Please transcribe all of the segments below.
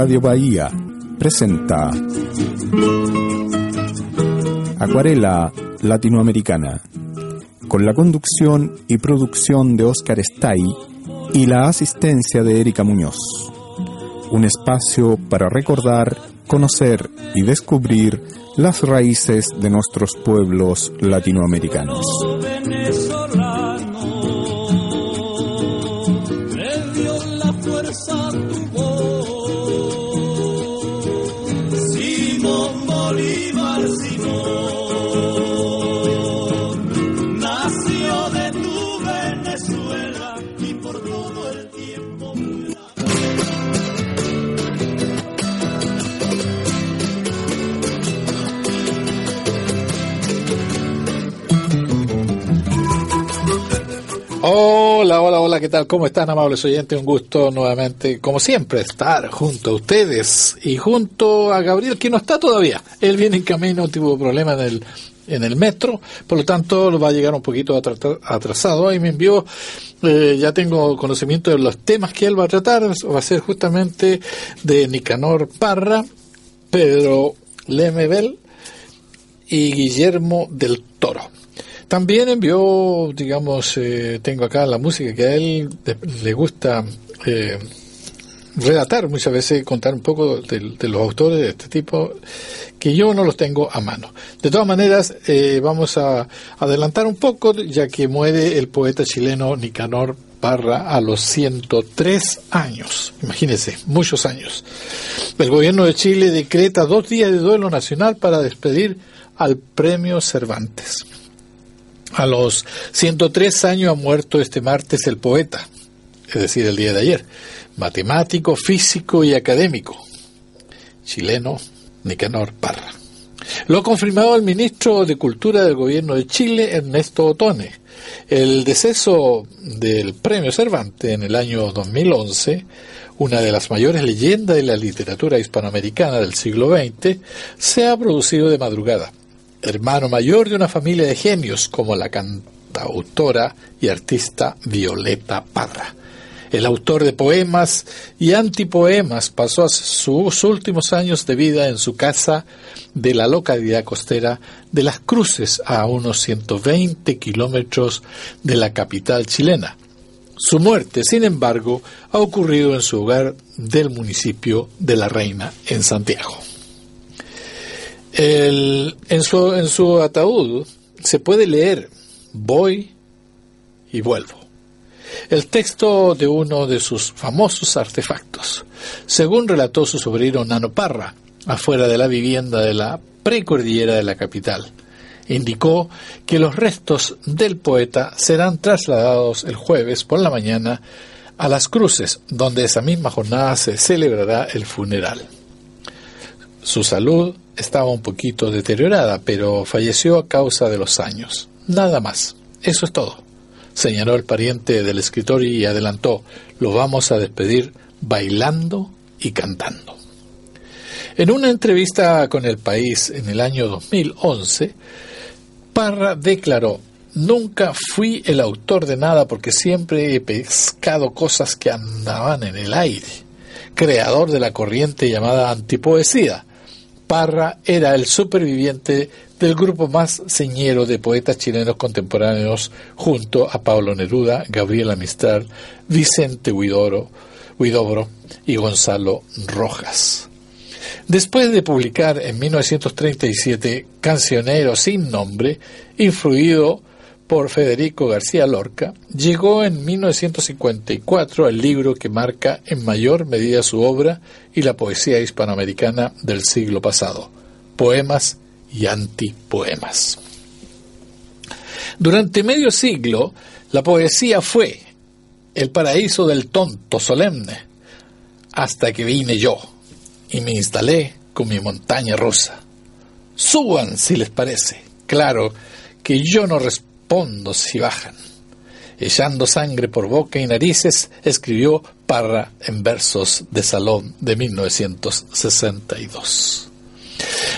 Radio Bahía presenta Acuarela Latinoamericana, con la conducción y producción de Óscar Stay y la asistencia de Erika Muñoz. Un espacio para recordar, conocer y descubrir las raíces de nuestros pueblos latinoamericanos. ¿Qué tal? ¿Cómo están, amables oyentes? Un gusto nuevamente, como siempre, estar junto a ustedes y junto a Gabriel, que no está todavía. Él viene en camino, tuvo problemas en el, en el metro, por lo tanto va a llegar un poquito atrasado. Y me envió, eh, ya tengo conocimiento de los temas que él va a tratar, va a ser justamente de Nicanor Parra, Pedro Lemebel y Guillermo del Toro. También envió, digamos, eh, tengo acá la música que a él le gusta eh, relatar muchas veces, contar un poco de, los autores de este tipo, que yo no los tengo a mano. De todas maneras, eh, vamos a adelantar un poco, ya que muere el poeta chileno Nicanor Parra a los 103 años. Imagínense, muchos años. El gobierno de Chile decreta dos días de duelo nacional para despedir al premio Cervantes. A los 103 años ha muerto este martes el poeta, es decir, el día de ayer, matemático, físico y académico, chileno Nicanor Parra. Lo ha confirmado el ministro de Cultura del Gobierno de Chile, Ernesto Otone. El deceso del premio Cervantes en el año 2011, una de las mayores leyendas de la literatura hispanoamericana del siglo XX, se ha producido de madrugada hermano mayor de una familia de genios como la cantautora y artista Violeta Parra. El autor de poemas y antipoemas pasó sus últimos años de vida en su casa de la localidad costera de Las Cruces, a unos 120 kilómetros de la capital chilena. Su muerte, sin embargo, ha ocurrido en su hogar del municipio de La Reina, en Santiago. El, en, su, en su ataúd se puede leer voy y vuelvo. El texto de uno de sus famosos artefactos, según relató su sobrino Nano Parra, afuera de la vivienda de la precordillera de la capital. Indicó que los restos del poeta serán trasladados el jueves por la mañana a las cruces, donde esa misma jornada se celebrará el funeral. Su salud estaba un poquito deteriorada, pero falleció a causa de los años. Nada más. Eso es todo. Señaló el pariente del escritor y adelantó, lo vamos a despedir bailando y cantando. En una entrevista con El País en el año 2011, Parra declaró, nunca fui el autor de nada porque siempre he pescado cosas que andaban en el aire, creador de la corriente llamada antipoesía, Parra era el superviviente del grupo más señero de poetas chilenos contemporáneos junto a Pablo Neruda, Gabriela Mistral, Vicente Huidoro, Huidobro y Gonzalo Rojas. Después de publicar en 1937 Cancionero sin nombre, influido por Federico García Lorca, llegó en 1954 el libro que marca en mayor medida su obra y la poesía hispanoamericana del siglo pasado, Poemas y Antipoemas. Durante medio siglo, la poesía fue el paraíso del tonto solemne, hasta que vine yo y me instalé con mi montaña rosa. Suban si les parece. Claro que yo no respondo si bajan. Echando sangre por boca y narices, escribió Parra en versos de Salón de 1962.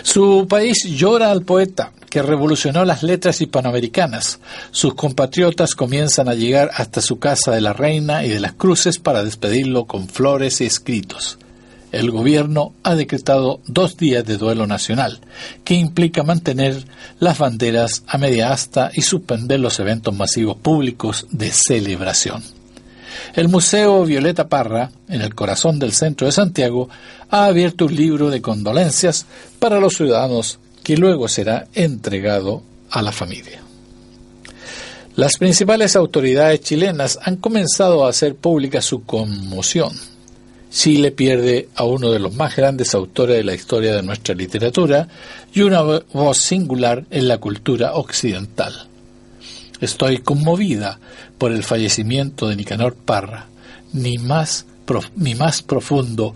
Su país llora al poeta que revolucionó las letras hispanoamericanas. Sus compatriotas comienzan a llegar hasta su casa de la Reina y de las Cruces para despedirlo con flores y escritos. El gobierno ha decretado dos días de duelo nacional, que implica mantener las banderas a media asta y suspender los eventos masivos públicos de celebración. El Museo Violeta Parra, en el corazón del centro de Santiago, ha abierto un libro de condolencias para los ciudadanos que luego será entregado a la familia. Las principales autoridades chilenas han comenzado a hacer pública su conmoción Chile pierde a uno de los más grandes autores de la historia de nuestra literatura y una voz singular en la cultura occidental. Estoy conmovida por el fallecimiento de Nicanor Parra. Ni más, mi más profundo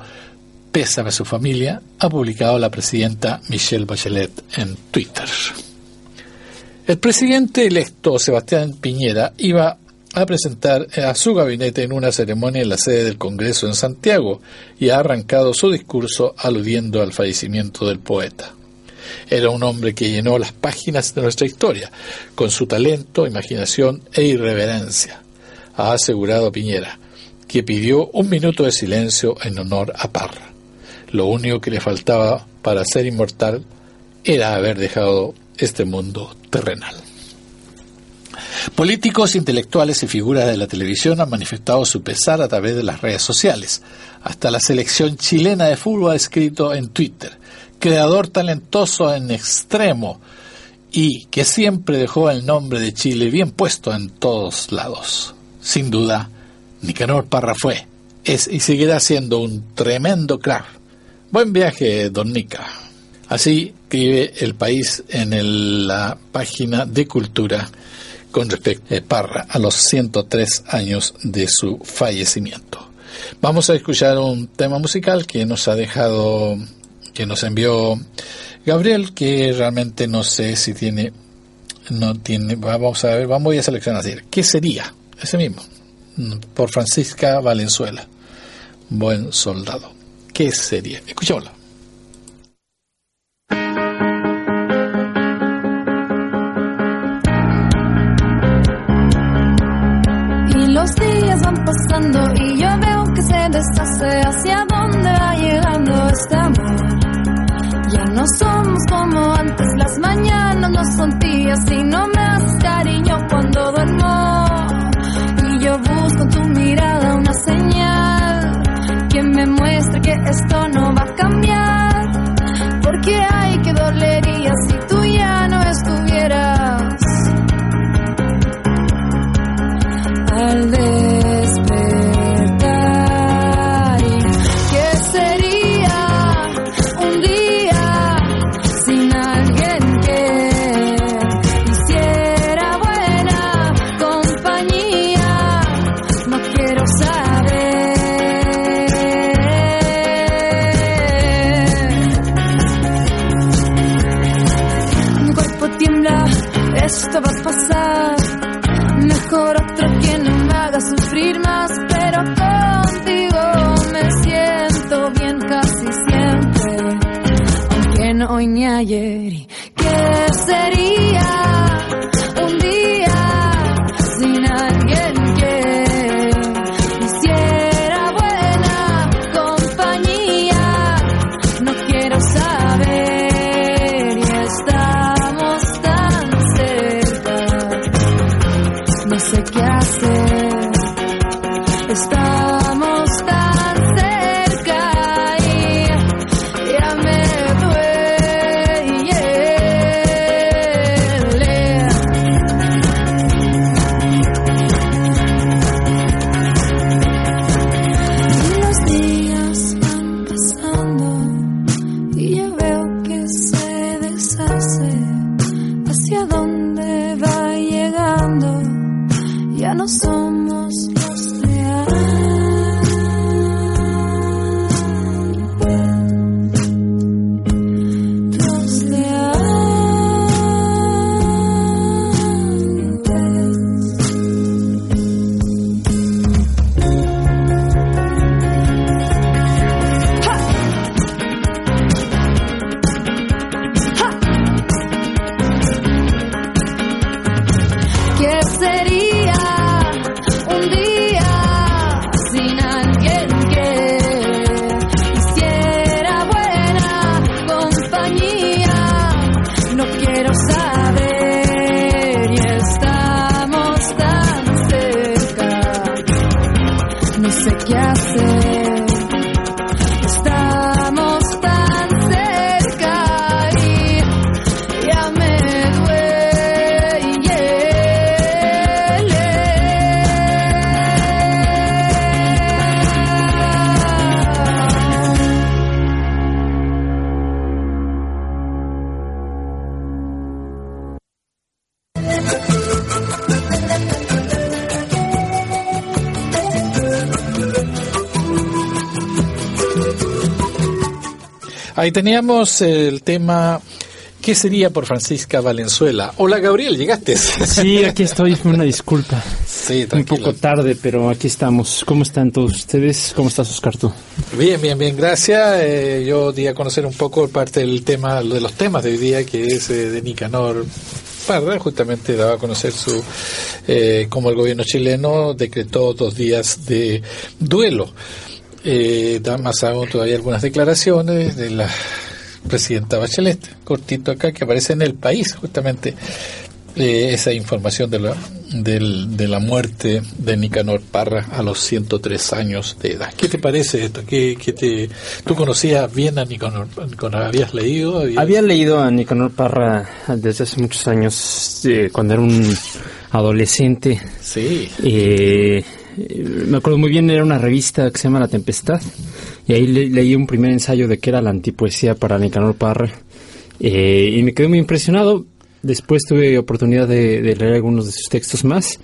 pésame a su familia, ha publicado la presidenta Michelle Bachelet en Twitter. El presidente electo Sebastián Piñera iba a presentar a su gabinete en una ceremonia en la sede del Congreso en Santiago y ha arrancado su discurso aludiendo al fallecimiento del poeta. Era un hombre que llenó las páginas de nuestra historia con su talento, imaginación e irreverencia, ha asegurado Piñera, que pidió un minuto de silencio en honor a Parra. Lo único que le faltaba para ser inmortal era haber dejado este mundo terrenal. Políticos, intelectuales y figuras de la televisión han manifestado su pesar a través de las redes sociales. Hasta la selección chilena de fútbol ha escrito en Twitter, creador talentoso en extremo y que siempre dejó el nombre de Chile bien puesto en todos lados. Sin duda, Nicanor Parra fue, es y seguirá siendo un tremendo crack. Buen viaje, don Nica. Así escribe el país en la página de cultura con respecto a Parra a los 103 años de su fallecimiento. Vamos a escuchar un tema musical que nos ha dejado, que nos envió Gabriel, que realmente no sé si tiene, no tiene, vamos a ver, vamos a seleccionar así. ¿Qué sería? Ese mismo, por Francisca Valenzuela. Buen soldado. ¿Qué sería? Escuchémoslo. Ahí teníamos el tema ¿Qué sería por Francisca Valenzuela? Hola Gabriel, llegaste. Sí, aquí estoy, una disculpa. Sí, Un poco tarde, pero aquí estamos. ¿Cómo están todos ustedes? ¿Cómo estás, Oscar, tú? Bien, bien, bien, gracias. Eh, yo di a conocer un poco parte del tema, de los temas de hoy día, que es eh, de Nicanor Parra, justamente daba a conocer su eh, cómo el gobierno chileno decretó dos días de duelo. Eh, da más aún todavía algunas declaraciones de la presidenta Bachelet, cortito acá, que aparece en el país, justamente eh, esa información de la, del, de la muerte de Nicanor Parra a los 103 años de edad. ¿Qué te parece esto? ¿Qué, qué te, ¿Tú conocías bien a Nicanor? ¿Habías leído? Había leído a Nicanor Parra desde hace muchos años, eh, cuando era un adolescente. Sí. Eh, me acuerdo muy bien, era una revista que se llama La Tempestad, y ahí leí un primer ensayo de que era la antipoesía para Nicanor Parra, eh, y me quedé muy impresionado. Después tuve oportunidad de, de leer algunos de sus textos más,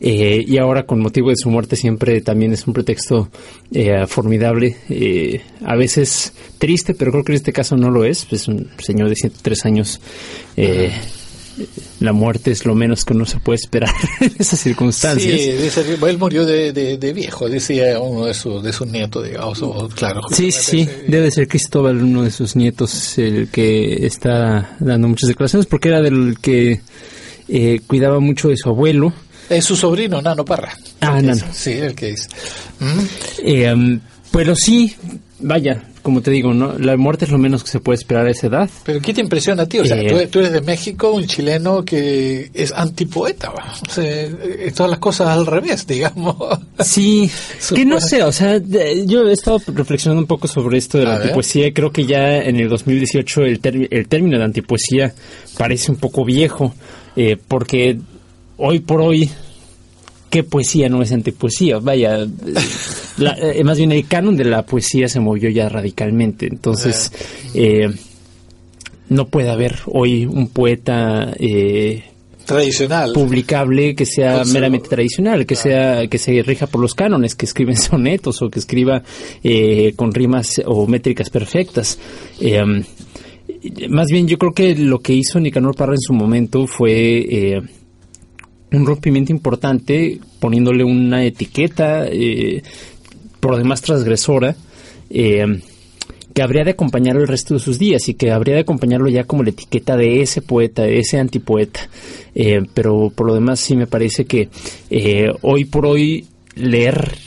eh, y ahora con motivo de su muerte siempre también es un pretexto eh, formidable, eh, a veces triste, pero creo que en este caso no lo es, es un señor de 103 años. Eh, la muerte es lo menos que uno se puede esperar en esas circunstancias. Sí, dice, él murió de, de, de, viejo, decía uno de sus, de sus nietos, digamos, o, claro. Sí, sí, debe ser Cristóbal, uno de sus nietos, el que está dando muchas declaraciones, porque era del que eh, cuidaba mucho de su abuelo. Es su sobrino, Nano Parra. Ah, Nano. Sí, el que dice. ¿Mm? Eh, um, pero sí, vaya, como te digo, ¿no? La muerte es lo menos que se puede esperar a esa edad. Pero ¿qué te impresiona a ti? O sea, eh, tú, tú, eres de México, un chileno que es antipoeta, o sea, eh, todas las cosas al revés, digamos. Sí, que no sé, o sea, yo he estado reflexionando un poco sobre esto de la a antipoesía y creo que ya en el 2018 el, el término de antipoesía parece un poco viejo, eh, porque hoy por hoy qué poesía no es antipoesía. Vaya, la, eh, más bien el canon de la poesía se movió ya radicalmente. Entonces, eh, no puede haber hoy un poeta eh, tradicional publicable que sea Conservo. meramente tradicional, que sea que se rija por los cánones, que escriben sonetos o que escriba eh, con rimas o métricas perfectas. Eh, más bien, yo creo que lo que hizo Nicanor Parra en su momento fue eh, un rompimiento importante poniéndole una etiqueta eh, por demás transgresora eh, que habría de acompañar el resto de sus días y que habría de acompañarlo ya como la etiqueta de ese poeta, de ese antipoeta. Eh, pero por lo demás sí me parece que hoy por hoy leer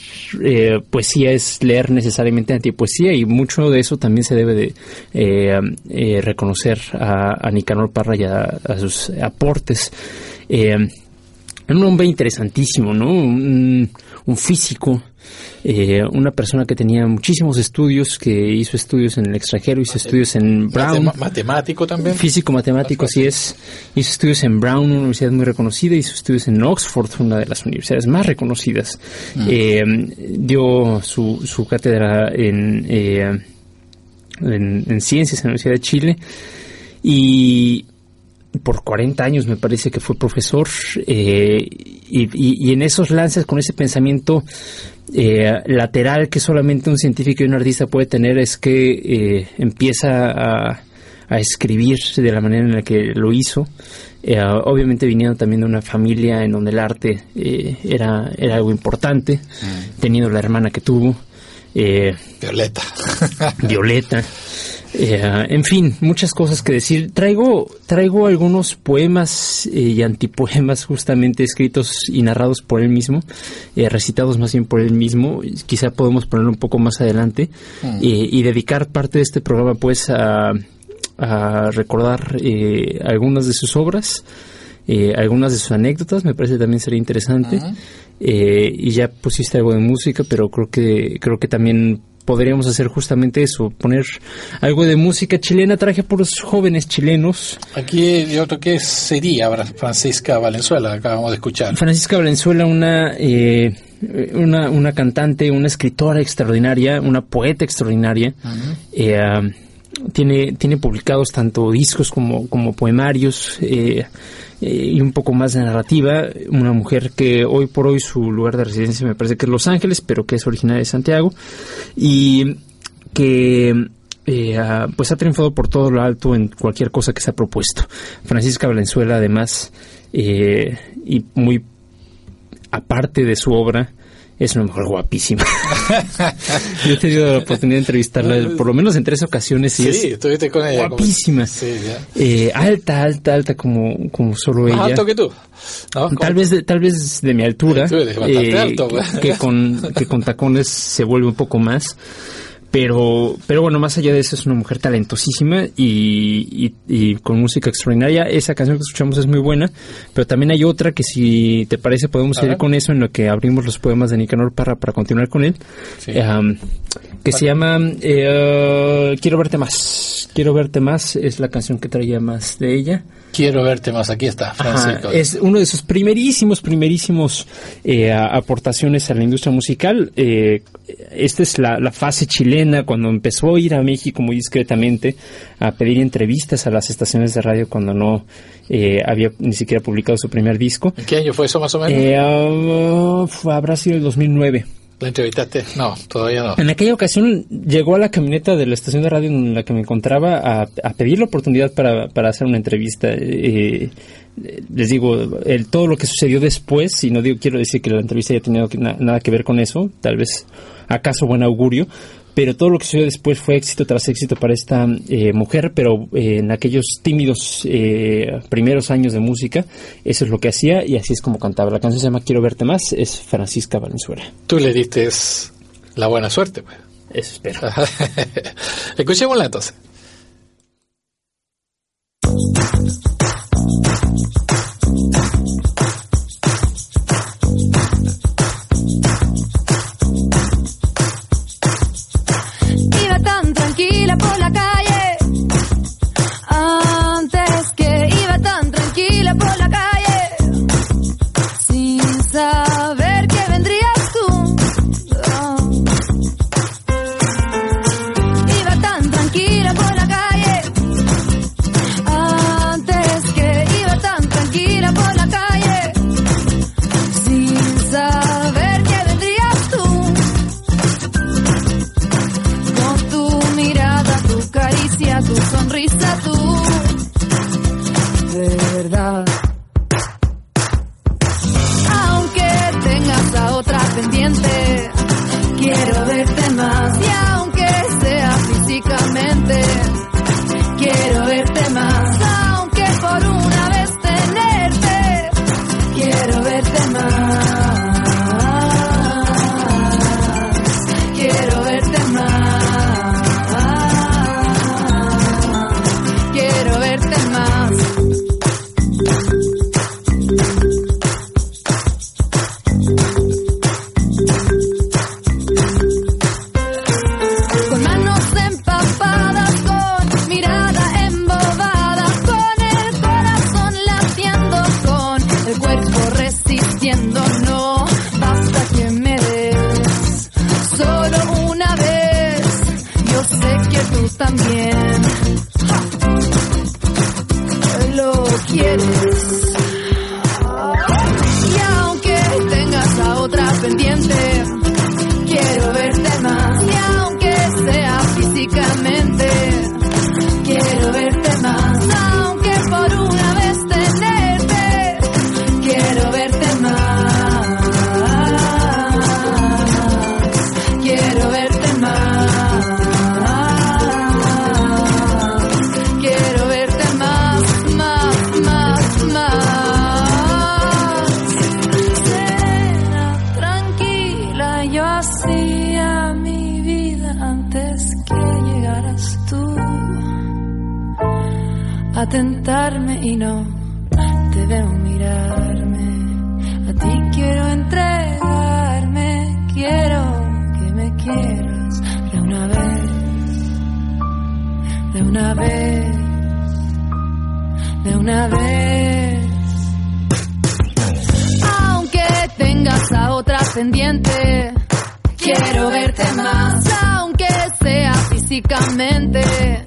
eh, poesía es leer necesariamente antipoesía y mucho de eso también se debe de eh, eh, reconocer a, a, Nicanor Parra y a, a sus aportes. Un hombre interesantísimo, ¿no? Un, un físico, eh, una persona que tenía muchísimos estudios, que hizo estudios en el extranjero, hizo estudios en Brown. Matemático también. Físico, matemático, así es. Hizo estudios en Brown, una universidad muy reconocida, hizo estudios en Oxford, una de las universidades más reconocidas. Mm. Eh, dio su, su cátedra en, eh, en, en ciencias en la Universidad de Chile. Y por 40 años me parece que fue profesor eh, y, y, y, en esos lances con ese pensamiento eh, lateral que solamente un científico y un artista puede tener es que eh, empieza a, a, escribir de la manera en la que lo hizo. Eh, obviamente viniendo también de una familia en donde el arte eh, era, era algo importante mm. teniendo la hermana que tuvo Violeta. Violeta eh, en fin, muchas cosas que decir. Traigo, traigo algunos poemas eh, y antipoemas justamente escritos y narrados por él mismo, eh, recitados más bien por él mismo. Quizá podemos ponerlo un poco más adelante mm. y dedicar parte de este programa pues a, a recordar eh, algunas de sus obras. algunas de sus anécdotas me parece también sería interesante uh -huh. y ya pusiste algo de música pero creo que creo que también podríamos hacer justamente eso, poner algo de música chilena, traje por los jóvenes chilenos. Aquí yo creo que sería Francisca Valenzuela, acabamos de escuchar. Francisca Valenzuela, una, eh, una, una cantante, una escritora extraordinaria, una poeta extraordinaria. Uh -huh. eh, tiene, tiene publicados tanto discos como, como poemarios eh, eh, y un poco más de narrativa. Una mujer que hoy por hoy su lugar de residencia me parece que es Los Ángeles, pero que es originaria de Santiago y que eh, pues ha triunfado por todo lo alto en cualquier cosa que se ha propuesto. Francisca Valenzuela, además, eh, y muy aparte de su obra, es una mujer guapísima. Yo he tenido la oportunidad de entrevistarla por lo menos en tres ocasiones y sí, estuviste con ella. Guapísima. eh, alta, alta, alta como, como solo ella. Alto que tú. Tal vez de, tal vez de mi altura. Eh, alto, pues. que, con, que con tacones se vuelve un poco más. Pero, pero bueno, más allá de eso es una mujer talentosísima y, y, con música extraordinaria. Esa canción que escuchamos es muy buena, pero también hay otra que si te parece podemos ir con eso en lo que abrimos los poemas de Nicanor Parra para continuar con él, eh, que se llama eh, Quiero verte más. Quiero verte más es la canción que traía más de ella. Quiero verte más, aquí está, Francisco. es uno de sus primerísimos, primerísimos eh, aportaciones a la industria musical. Eh, esta es la, fase chilena, cuando empezó a ir a México muy discretamente a pedir entrevistas a las estaciones de radio cuando no eh, había ni siquiera publicado su primer disco. ¿En qué año fue eso más o menos? Ah, habrá sido el 2009. ¿La entrevistaste? No, todavía no. En aquella ocasión llegó a la camioneta de la estación de radio en la que me encontraba a, pedir la oportunidad para, para hacer una entrevista. Eh, les digo, el, todo lo que sucedió después, y no digo, quiero decir que la entrevista haya tenido nada que ver con eso, tal vez acaso buen augurio, pero todo lo que sucedió después fue éxito tras éxito para esta eh, mujer, pero eh, en aquellos tímidos eh, primeros años de música, eso es lo que hacía y así es como cantaba. La canción se llama Quiero verte más, es Francisca Valenzuela. Tú le diste la buena suerte, pues. Eso espero. Escuchémosla entonces. y no te veo mirarme. A ti quiero entregarme, quiero que me quieras de una vez, de una vez, de una vez. Aunque tengas a otra pendiente, quiero verte más, aunque sea físicamente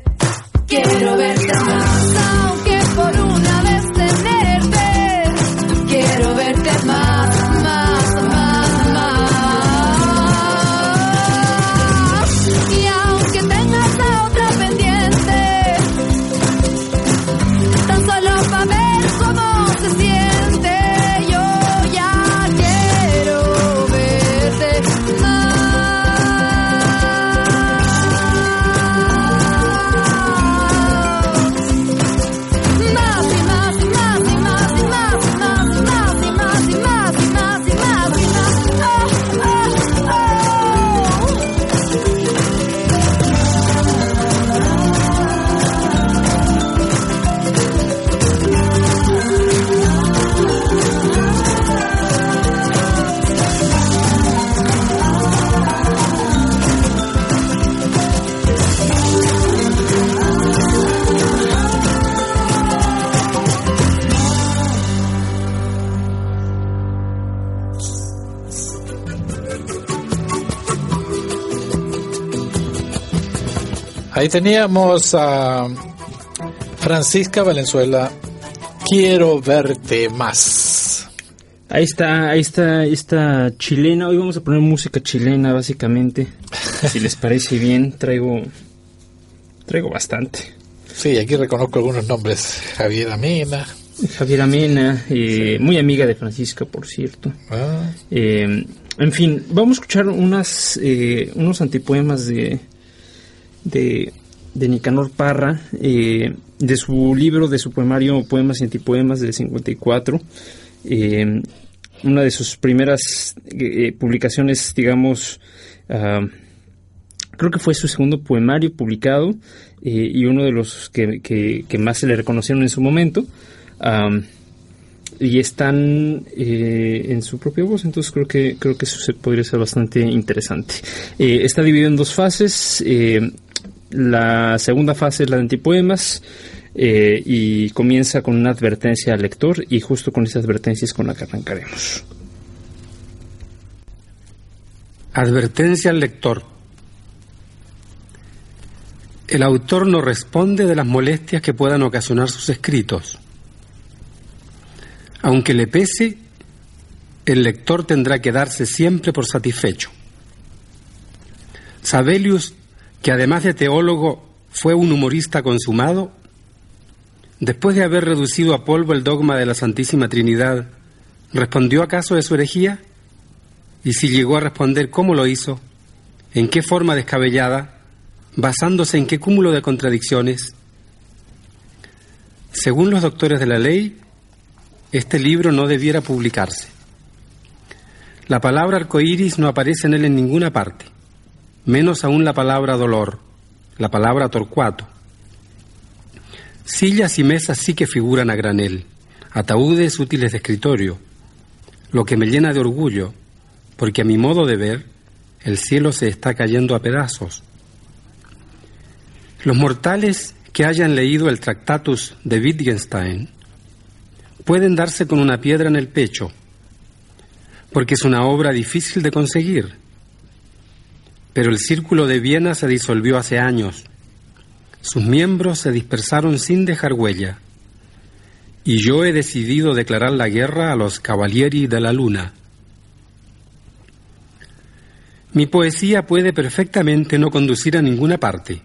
Ahí teníamos a Francisca Valenzuela. Quiero verte más. Ahí está, ahí está esta chilena. Hoy vamos a poner música chilena, básicamente. si les parece bien, traigo, traigo bastante. Sí, aquí reconozco algunos nombres. Javier Amena. Javier Amena, eh, muy amiga de Francisca, por cierto. Ah, Eh, en fin, vamos a escuchar unas, eh, unos antipoemas de, de, de Nicanor Parra, eh, de su libro, de su poemario Poemas y Antipoemas del 54. eh, una de sus primeras eh, publicaciones, digamos, ah, creo que fue su segundo poemario publicado eh, y uno de los que, que- más se le reconocieron en su momento. Y están eh, en su propia voz, entonces creo que creo que eso se- podría ser bastante interesante. Está dividido en dos fases. La segunda fase es la de antipoemas eh, y comienza con una advertencia al lector y justo con esa advertencia es con la que arrancaremos. Advertencia al lector. El autor no responde de las molestias que puedan ocasionar sus escritos. Aunque le pese, el lector tendrá que darse siempre por satisfecho. Sabelius, que además de teólogo fue un humorista consumado, después de haber reducido a polvo el dogma de la Santísima Trinidad, ¿respondió acaso de su herejía? Y si llegó a responder cómo lo hizo, en qué forma descabellada, basándose en qué cúmulo de contradicciones. Según los doctores de la ley, este libro no debiera publicarse. La palabra arcoíris no aparece en él en ninguna parte, menos aún la palabra dolor, la palabra torcuato. Sillas y mesas sí que figuran a granel, ataúdes útiles de escritorio, lo que me llena de orgullo, porque a mi modo de ver, el cielo se está cayendo a pedazos. Los mortales que hayan leído el Tractatus de Wittgenstein pueden darse con una piedra en el pecho, porque es una obra difícil de conseguir. Pero el Círculo de Viena se disolvió hace años. Sus miembros se dispersaron sin dejar huella. Y yo he decidido declarar la guerra a los Cavalieri de la Luna. Mi poesía puede perfectamente no conducir a ninguna parte.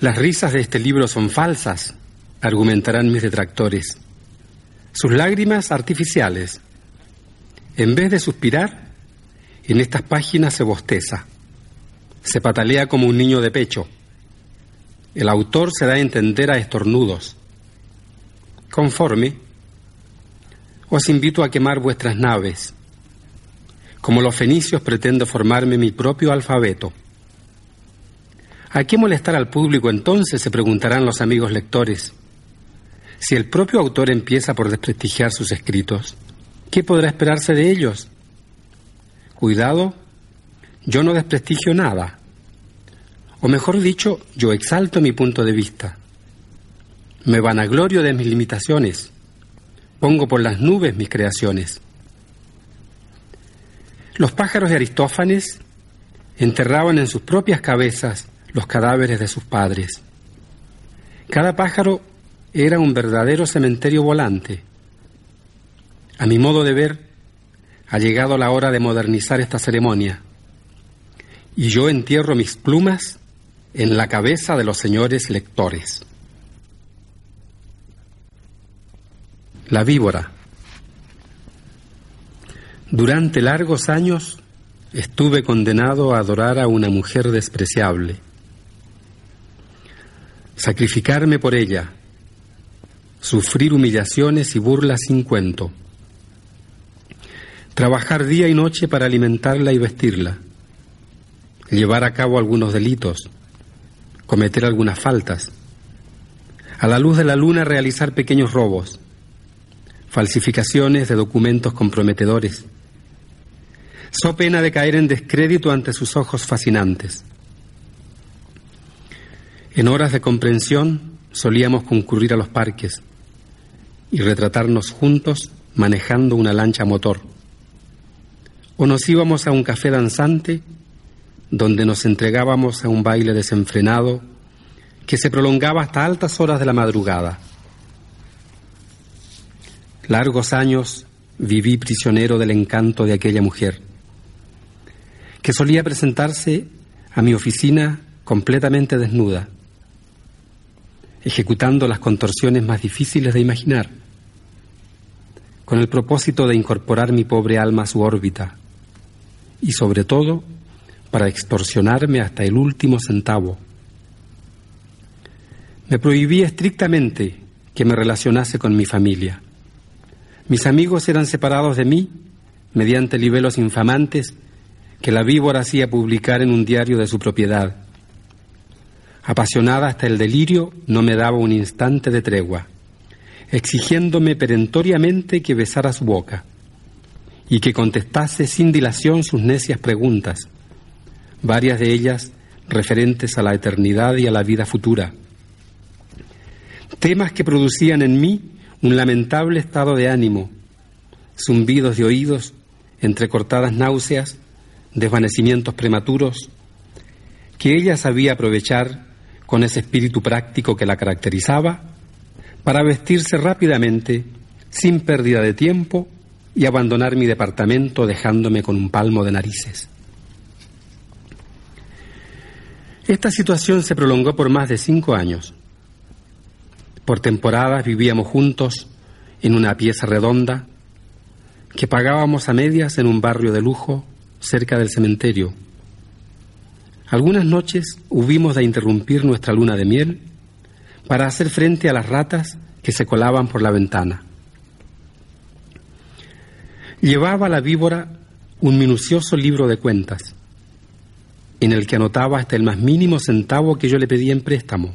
Las risas de este libro son falsas, argumentarán mis detractores. Sus lágrimas artificiales. En vez de suspirar, en estas páginas se bosteza, se patalea como un niño de pecho. El autor se da a entender a estornudos. Conforme, os invito a quemar vuestras naves. Como los fenicios pretendo formarme mi propio alfabeto. ¿A qué molestar al público entonces? se preguntarán los amigos lectores. Si el propio autor empieza por desprestigiar sus escritos, ¿qué podrá esperarse de ellos? Cuidado, yo no desprestigio nada. O mejor dicho, yo exalto mi punto de vista. Me vanaglorio de mis limitaciones. Pongo por las nubes mis creaciones. Los pájaros de Aristófanes enterraban en sus propias cabezas los cadáveres de sus padres. Cada pájaro era un verdadero cementerio volante. A mi modo de ver, ha llegado la hora de modernizar esta ceremonia. Y yo entierro mis plumas en la cabeza de los señores lectores. La víbora. Durante largos años estuve condenado a adorar a una mujer despreciable, sacrificarme por ella, sufrir humillaciones y burlas sin cuento, trabajar día y noche para alimentarla y vestirla, llevar a cabo algunos delitos, cometer algunas faltas, a la luz de la luna realizar pequeños robos, falsificaciones de documentos comprometedores, so pena de caer en descrédito ante sus ojos fascinantes. En horas de comprensión solíamos concurrir a los parques y retratarnos juntos manejando una lancha motor. O nos íbamos a un café danzante donde nos entregábamos a un baile desenfrenado que se prolongaba hasta altas horas de la madrugada. Largos años viví prisionero del encanto de aquella mujer, que solía presentarse a mi oficina completamente desnuda, ejecutando las contorsiones más difíciles de imaginar, con el propósito de incorporar mi pobre alma a su órbita y sobre todo para extorsionarme hasta el último centavo. Me prohibía estrictamente que me relacionase con mi familia. Mis amigos eran separados de mí mediante libelos infamantes que la víbora hacía publicar en un diario de su propiedad. Apasionada hasta el delirio, no me daba un instante de tregua, exigiéndome perentoriamente que besara su boca y que contestase sin dilación sus necias preguntas, varias de ellas referentes a la eternidad y a la vida futura. Temas que producían en mí un lamentable estado de ánimo, zumbidos de oídos, entrecortadas náuseas, desvanecimientos prematuros, que ella sabía aprovechar con ese espíritu práctico que la caracterizaba para vestirse rápidamente, sin pérdida de tiempo, y abandonar mi departamento dejándome con un palmo de narices. Esta situación se prolongó por más de cinco años. Por temporadas vivíamos juntos en una pieza redonda que pagábamos a medias en un barrio de lujo cerca del cementerio. Algunas noches hubimos de interrumpir nuestra luna de miel para hacer frente a las ratas que se colaban por la ventana. Llevaba la víbora un minucioso libro de cuentas, en el que anotaba hasta el más mínimo centavo que yo le pedía en préstamo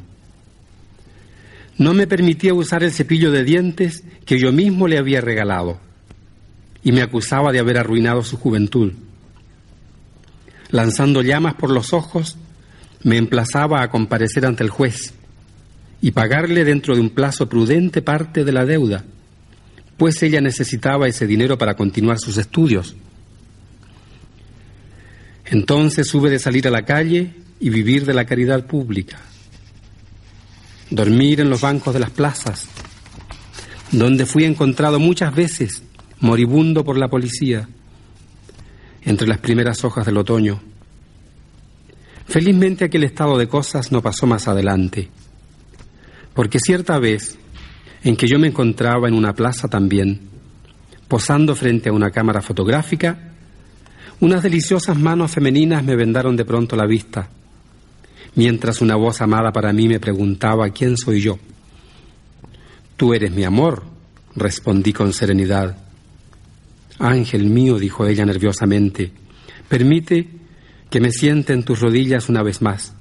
no me permitía usar el cepillo de dientes que yo mismo le había regalado y me acusaba de haber arruinado su juventud. Lanzando llamas por los ojos, me emplazaba a comparecer ante el juez y pagarle dentro de un plazo prudente parte de la deuda, pues ella necesitaba ese dinero para continuar sus estudios. Entonces hube de salir a la calle y vivir de la caridad pública dormir en los bancos de las plazas, donde fui encontrado muchas veces moribundo por la policía, entre las primeras hojas del otoño. Felizmente aquel estado de cosas no pasó más adelante, porque cierta vez en que yo me encontraba en una plaza también, posando frente a una cámara fotográfica, unas deliciosas manos femeninas me vendaron de pronto la vista mientras una voz amada para mí me preguntaba quién soy yo. Tú eres mi amor, respondí con serenidad. Ángel mío, dijo ella nerviosamente, permite que me siente en tus rodillas una vez más.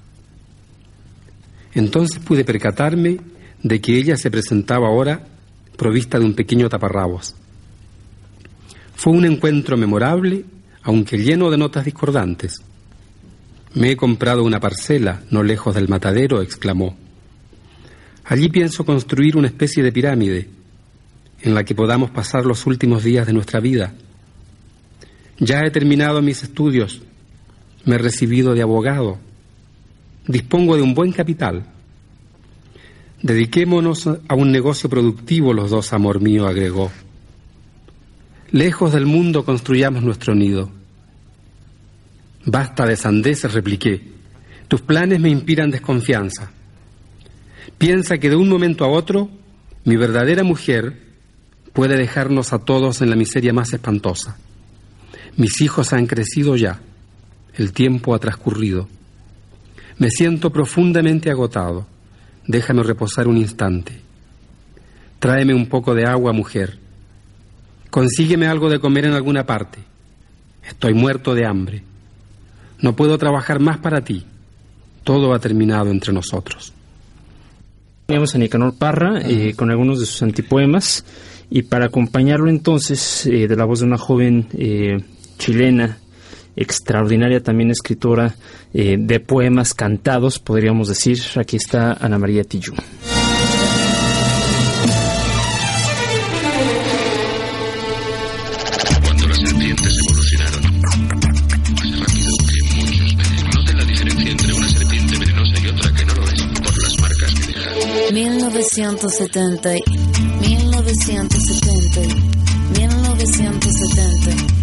Entonces pude percatarme de que ella se presentaba ahora provista de un pequeño taparrabos. Fue un encuentro memorable, aunque lleno de notas discordantes. Me he comprado una parcela no lejos del matadero, exclamó. Allí pienso construir una especie de pirámide en la que podamos pasar los últimos días de nuestra vida. Ya he terminado mis estudios, me he recibido de abogado, dispongo de un buen capital. Dediquémonos a un negocio productivo los dos, amor mío, agregó. Lejos del mundo construyamos nuestro nido. Basta de sandeces, repliqué. Tus planes me inspiran desconfianza. Piensa que de un momento a otro mi verdadera mujer puede dejarnos a todos en la miseria más espantosa. Mis hijos han crecido ya. El tiempo ha transcurrido. Me siento profundamente agotado. Déjame reposar un instante. Tráeme un poco de agua, mujer. Consígueme algo de comer en alguna parte. Estoy muerto de hambre. No puedo trabajar más para ti. Todo ha terminado entre nosotros. Teníamos a Nicanor Parra eh, con algunos de sus antipoemas y para acompañarlo entonces eh, de la voz de una joven eh, chilena extraordinaria también escritora eh, de poemas cantados, podríamos decir. Aquí está Ana María Tillú. setenta 1970, 1970, 1970.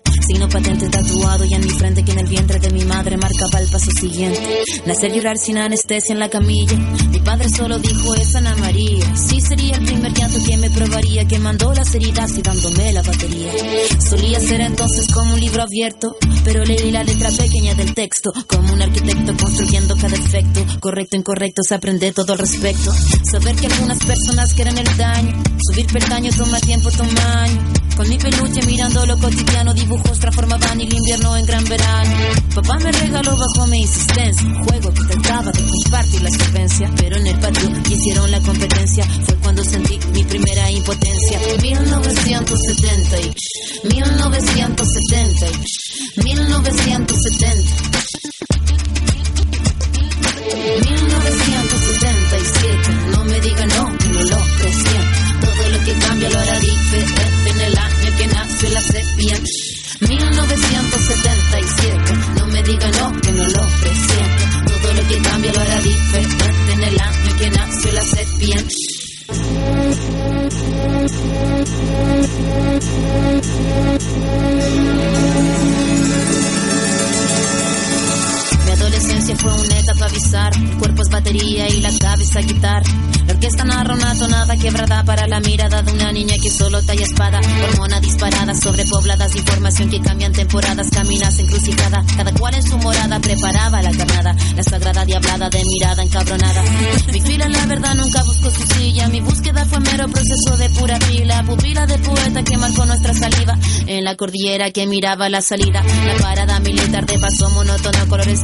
Signo patente tatuado y en mi frente que en el vientre de mi madre marcaba el paso siguiente. Nacer llorar sin anestesia en la camilla. Mi padre solo dijo es Ana María. Sí sería el primer llanto que me probaría, que mandó las heridas y dándome la batería. Solía ser entonces como un libro abierto, pero leí la letra pequeña del texto, como un arquitecto construyendo cada efecto. Correcto, incorrecto, se aprende todo al respecto. Saber que algunas personas quieren el daño, subir peldaño toma tiempo, toma año. Con mi peluche mirando lo cotidiano, dibujos transformaban el invierno en gran verano. Papá me regaló bajo mi insistencia un juego que trataba de compartir la experiencia, pero en el patio hicieron la competencia. Fue cuando sentí mi primera impotencia. 1970 y 1970 y 1970. 1977, no me diga no, no lo presiento. Todo lo que cambia lo hará diferente en el año que nació la sepia. 1977, no me diga no, que no lo presiento. Todo lo que cambia lo hará diferente en el año que nació la. Mi adolescencia fue una etapa bizarra. El cuerpo batería y la cabeza guitarra. La orquesta narra una tonada quebrada para la mirada de una niña que solo talla espada. Hormona disparada, sobrepobladas, información que cambian temporadas, caminas encrucijada. Cada cual en su morada preparaba la carnada. La sagrada diablada de mirada encabronada. Mi fila, la verdad, nunca buscó su silla. Mi búsqueda fue mero proceso de pura pila. Pupila de poeta que marcó nuestra saliva. En la cordillera que miraba la salida. La parada militar de paso monótono, colores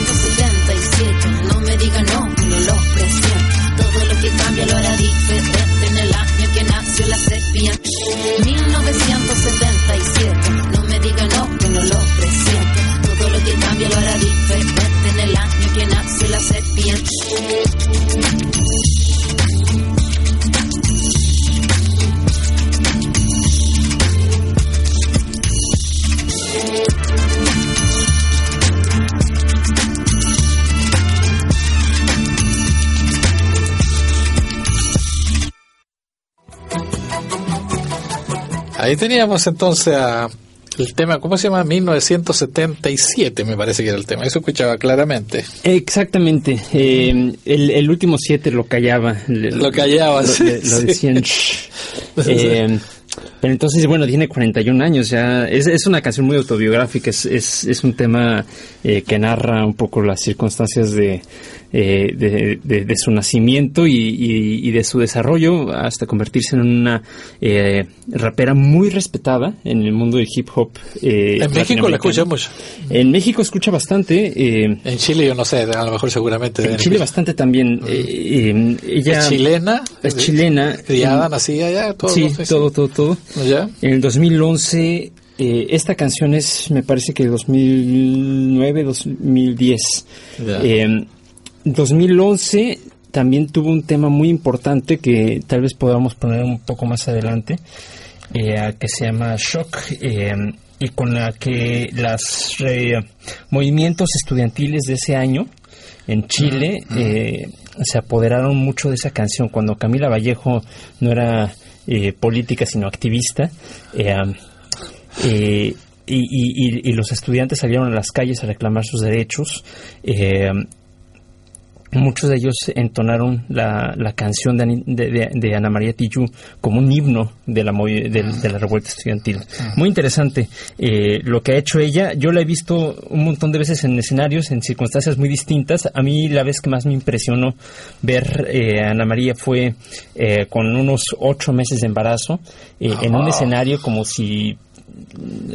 diferente en el año que nació la. 1977, Ahí teníamos entonces a el tema, ¿cómo se llama? 1977 me parece que era el tema. Eso escuchaba claramente. Exactamente. Eh, el, el último siete lo callaba. Lo callaba, Lo, sí, lo decían. Eh, pero entonces, bueno, tiene 41 años ya. Es, es una canción muy autobiográfica. Es, es, es un tema eh, que narra un poco las circunstancias de, eh, de, de- de su nacimiento y, y- y de su desarrollo hasta convertirse en una eh, rapera muy respetada en el mundo del hip hop. eh, en México la escuchan mucho. En México escucha bastante. eh, En Chile yo no sé, a lo mejor seguramente. en Chile bastante también. eh, ella ¿Es chilena? Es chilena. ¿Criada, nacida allá? Todo, sí, todo, todo, todo. ¿Ya? En el 2011, eh, esta canción es, me parece que 2009, 2010. Ya. Eh, 2011 también tuvo un tema muy importante que tal vez podamos poner un poco más adelante, eh, que se llama Shock. eh, y con la que los movimientos estudiantiles de ese año en Chile eh, se apoderaron mucho de esa canción cuando Camila Vallejo no era eh, política sino activista. Eh, eh, y, y- y- los estudiantes salieron a las calles a reclamar sus derechos. Eh, Muchos de ellos entonaron la, la canción de, de- de- Ana María Tijoux como un himno de la, de, de la revuelta estudiantil. Muy interesante eh, lo que ha hecho ella. Yo la he visto un montón de veces en escenarios, en circunstancias muy distintas. A mí la vez que más me impresionó ver eh, a Ana María fue eh, con unos ocho meses de embarazo eh, en un escenario como si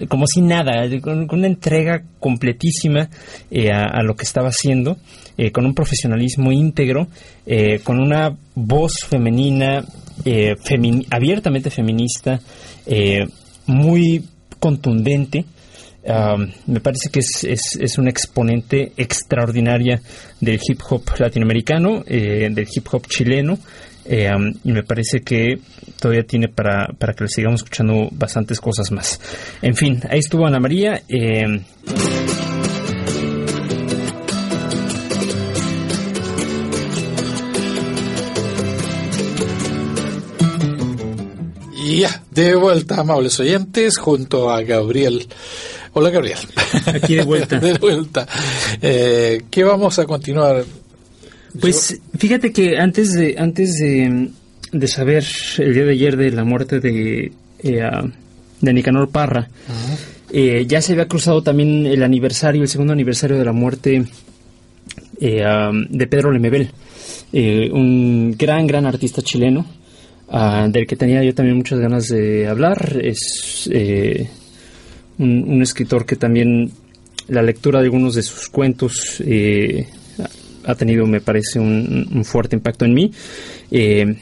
como si nada, con, una entrega completísima eh, a, lo que estaba haciendo, eh, con un profesionalismo íntegro, eh, con una voz femenina, abiertamente feminista, muy contundente. me parece que es, es, es, una exponente extraordinaria del hip hop latinoamericano, del hip hop chileno, y me parece que todavía tiene para, para que le sigamos escuchando bastantes cosas más. En fin, ahí estuvo Ana María. Eh, y ya, de vuelta, amables oyentes, junto a Gabriel. Hola, Gabriel. Aquí de vuelta. de vuelta. Eh, ¿Qué vamos a continuar pues fíjate que antes de antes de, saber el día de ayer de la muerte de, eh, de Nicanor Parra, eh, ya se había cruzado también el aniversario, el segundo aniversario de la muerte eh, de Pedro Lemebel, un gran, gran artista chileno, del que tenía yo también muchas ganas de hablar. Es un, un, escritor que también la lectura de algunos de sus cuentos ha tenido, me parece, un, fuerte impacto en mí. Eh,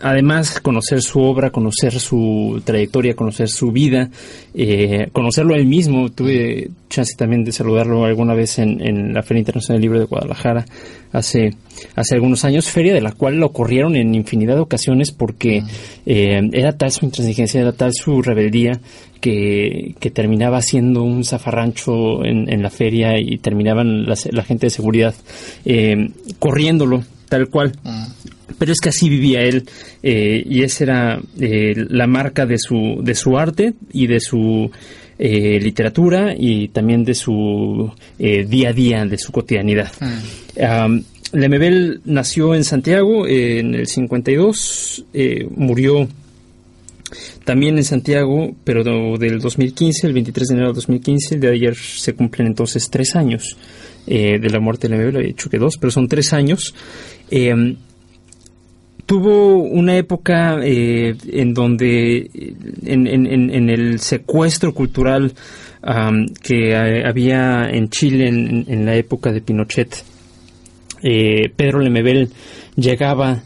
además, conocer su obra, conocer su trayectoria, conocer su vida, eh, conocerlo él mismo. Tuve chance también de saludarlo alguna vez en, la Feria Internacional del Libro de Guadalajara hace, hace algunos años, feria de la cual lo ocurrieron en infinidad de ocasiones porque eh, era tal su intransigencia, era tal su rebeldía que, terminaba siendo un zafarrancho en, la feria y terminaban la, gente de seguridad eh, corriéndolo tal cual. Pero es que así vivía él eh, y esa era eh, la marca de su, de su arte y de su literatura y también de su día a día, de su cotidianidad. Lemebel nació en Santiago en el 52, murió también en Santiago, pero del 2015, el 23 de enero de 2015, el de ayer se cumplen entonces tres años eh, de la muerte de bebé, he dicho que dos, pero son tres años. Eh, tuvo una época eh, en donde, en, el secuestro cultural que había en Chile en, la época de Pinochet, Pedro Lemebel llegaba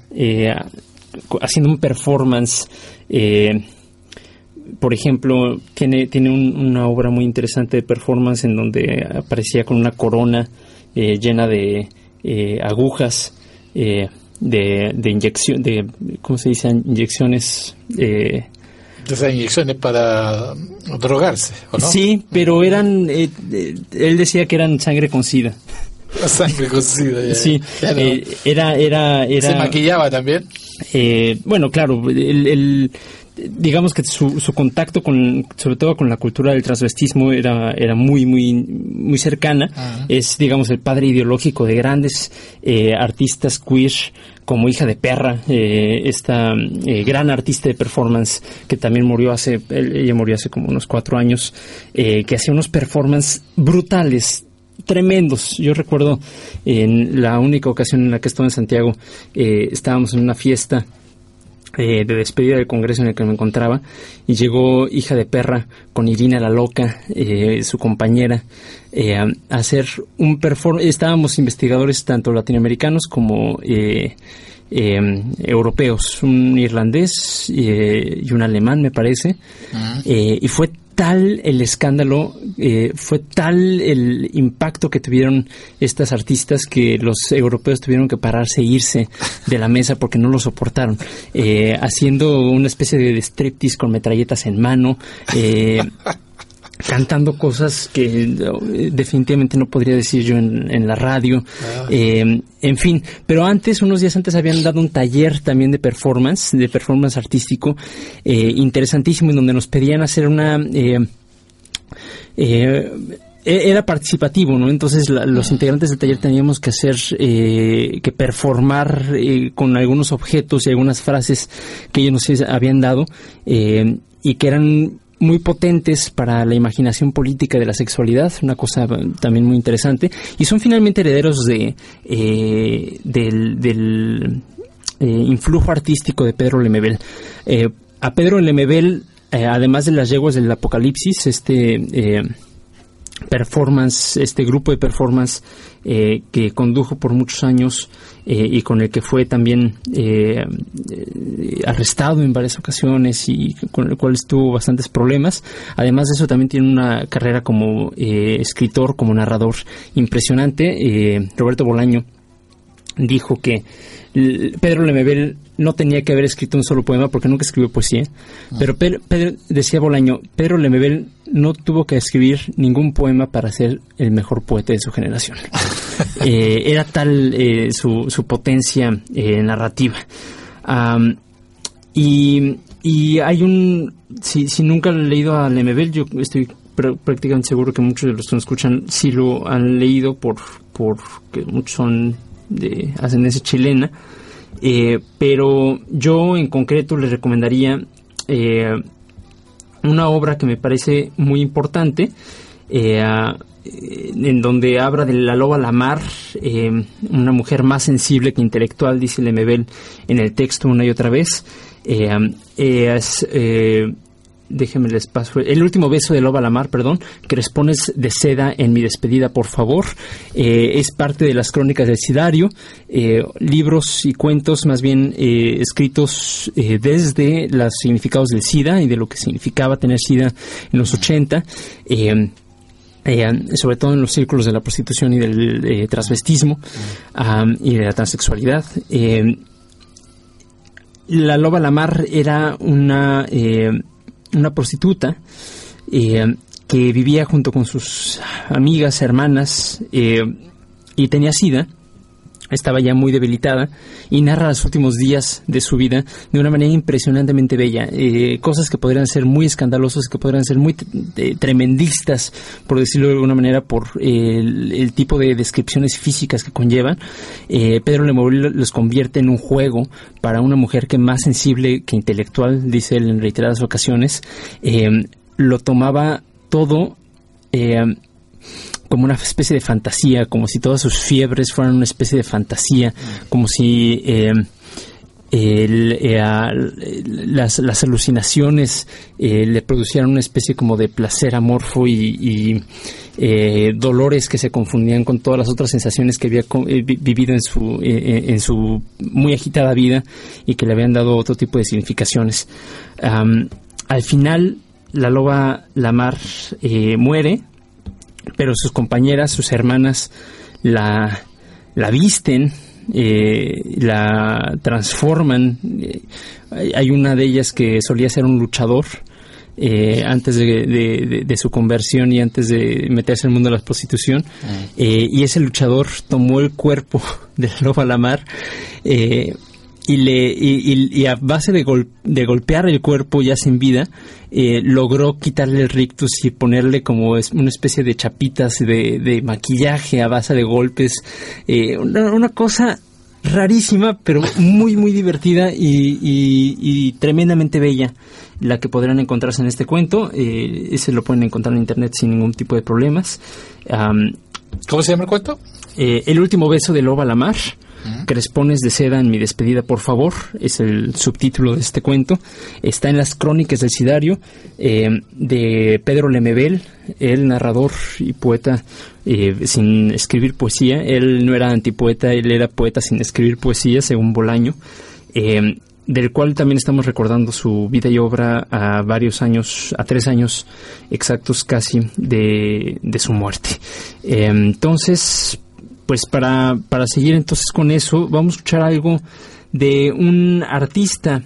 haciendo un performance por ejemplo, tiene, tiene una obra muy interesante de performance en donde aparecía con una corona eh, llena de eh, agujas eh, de, de inyección, de, ¿cómo se dice? Inyecciones. Eh, esas inyecciones para drogarse, ¿o no? Sí, pero eran, él decía que eran sangre con sida. Sangre con sida, Sí, era, era, era... ¿Se maquillaba también? bueno, claro, el digamos que su, su contacto con, sobre todo con la cultura del transvestismo era, era muy, muy, muy cercana. Es, digamos, el padre ideológico de grandes eh, artistas queer como hija de perra, eh, esta eh, gran artista de performance que también murió hace, ella murió hace como unos cuatro años, que hacía unos performances brutales, tremendos. Yo recuerdo en la única ocasión en la que estuve en Santiago, estábamos en una fiesta eh, de despedida del congreso en el que me encontraba y llegó hija de perra con Irina la loca, eh, su compañera, eh, a hacer un performance. Estábamos investigadores tanto latinoamericanos como europeos, un irlandés y un alemán me parece, y fue tal el escándalo, eh, fue tal el impacto que tuvieron estas artistas que los europeos tuvieron que pararse e irse de la mesa porque no lo soportaron, eh, haciendo una especie de striptease con metralletas en mano. Eh, cantando cosas que eh, definitivamente no podría decir yo en, la radio. Ah. Eh, en fin, pero antes, unos días antes, habían dado un taller también de performance, de performance artístico, eh, interesantísimo, en donde nos pedían hacer una... era participativo, ¿no? Entonces los integrantes del taller teníamos que hacer, que performar con algunos objetos y algunas frases que ellos nos habían dado y que eran muy potentes para la imaginación política de la sexualidad, una cosa también muy interesante, y son finalmente herederos de eh, del, eh, influjo artístico de Pedro Lemebel. Eh, a Pedro Lemebel además de las yeguas del apocalipsis, este performance, este grupo de performance eh, que condujo por muchos años eh, y con el que fue también eh, arrestado en varias ocasiones y con el cual tuvo bastantes problemas. Además de eso, también tiene una carrera como escritor, como narrador impresionante. Roberto Bolaño dijo que Pedro Lemebel no tenía que haber escrito un solo poema porque nunca escribió poesía, ah. pero Pedro, decía Bolaño, Pedro Lemebel no tuvo que escribir ningún poema para ser el mejor poeta de su generación. Eh, era tal eh, su, su, potencia eh, narrativa. y, y, hay un, si, si nunca han leído a Lemebel, yo estoy prácticamente seguro que muchos de los que nos escuchan sí lo han leído por, por que muchos son de ascendencia chilena, eh, pero yo en concreto les recomendaría eh, una obra que me parece muy importante, eh, en donde habla de la loba Lamar, una mujer más sensible que intelectual, dice Lemebel en el texto una y otra vez. es déjeme el espacio. El último beso de Loba Lamar, perdón, que respondes de seda en mi despedida, por favor. Eh, es parte de las crónicas del Sidario, eh, libros y cuentos más bien eh, escritos desde los significados del SIDA y de lo que significaba tener SIDA en los 80. sobre todo en los círculos de la prostitución y del transvestismo y de la transexualidad. la Loba Lamar era una una prostituta eh, que vivía junto con sus amigas, hermanas, eh, y tenía sida, estaba ya muy debilitada y narra los últimos días de su vida de una manera impresionantemente bella. Eh, cosas que podrían ser muy escandalosas, que podrían ser muy tremendistas, por decirlo de alguna manera, por el, tipo de descripciones físicas que conllevan. Pedro Lemoril los convierte en un juego para una mujer que más sensible que intelectual, dice él en reiteradas ocasiones, eh, lo tomaba todo eh, como una especie de fantasía, como si todas sus fiebres fueran una especie de fantasía, como si eh, las, las, alucinaciones le producieran una especie como de placer amorfo y eh, dolores que se confundían con todas las otras sensaciones que había eh, vivido en su, eh, en su muy agitada vida y que le habían dado otro tipo de significaciones. al final, la loba Lamar muere, pero sus compañeras, sus hermanas, la, la visten, la transforman. hay una de ellas que solía ser un luchador eh, antes de, su conversión y antes de meterse en el mundo de la prostitución. Ah. Eh, y ese luchador tomó el cuerpo de la loba Lamar eh, y, le, y, a base de, de, golpear el cuerpo ya sin vida, logró quitarle el rictus y ponerle como una especie de chapitas de, de maquillaje a base de golpes. una, cosa rarísima, pero muy, muy divertida y, y tremendamente bella la que podrán encontrarse en este cuento. Eh, ese lo pueden encontrar en internet sin ningún tipo de problemas. ¿Cómo se llama el cuento? Eh, el último beso de Loba Lamar. Crespones de seda en mi despedida, por favor, es el subtítulo de este cuento. Está en las crónicas del Sidario eh, de Pedro Lemebel, el narrador y poeta eh, sin escribir poesía. Él no era antipoeta, él era poeta sin escribir poesía, según Bolaño del cual también estamos recordando su vida y obra a varios años, a tres años exactos casi de, su muerte. Em, entonces, pues para, para seguir entonces con eso, vamos a escuchar algo de un artista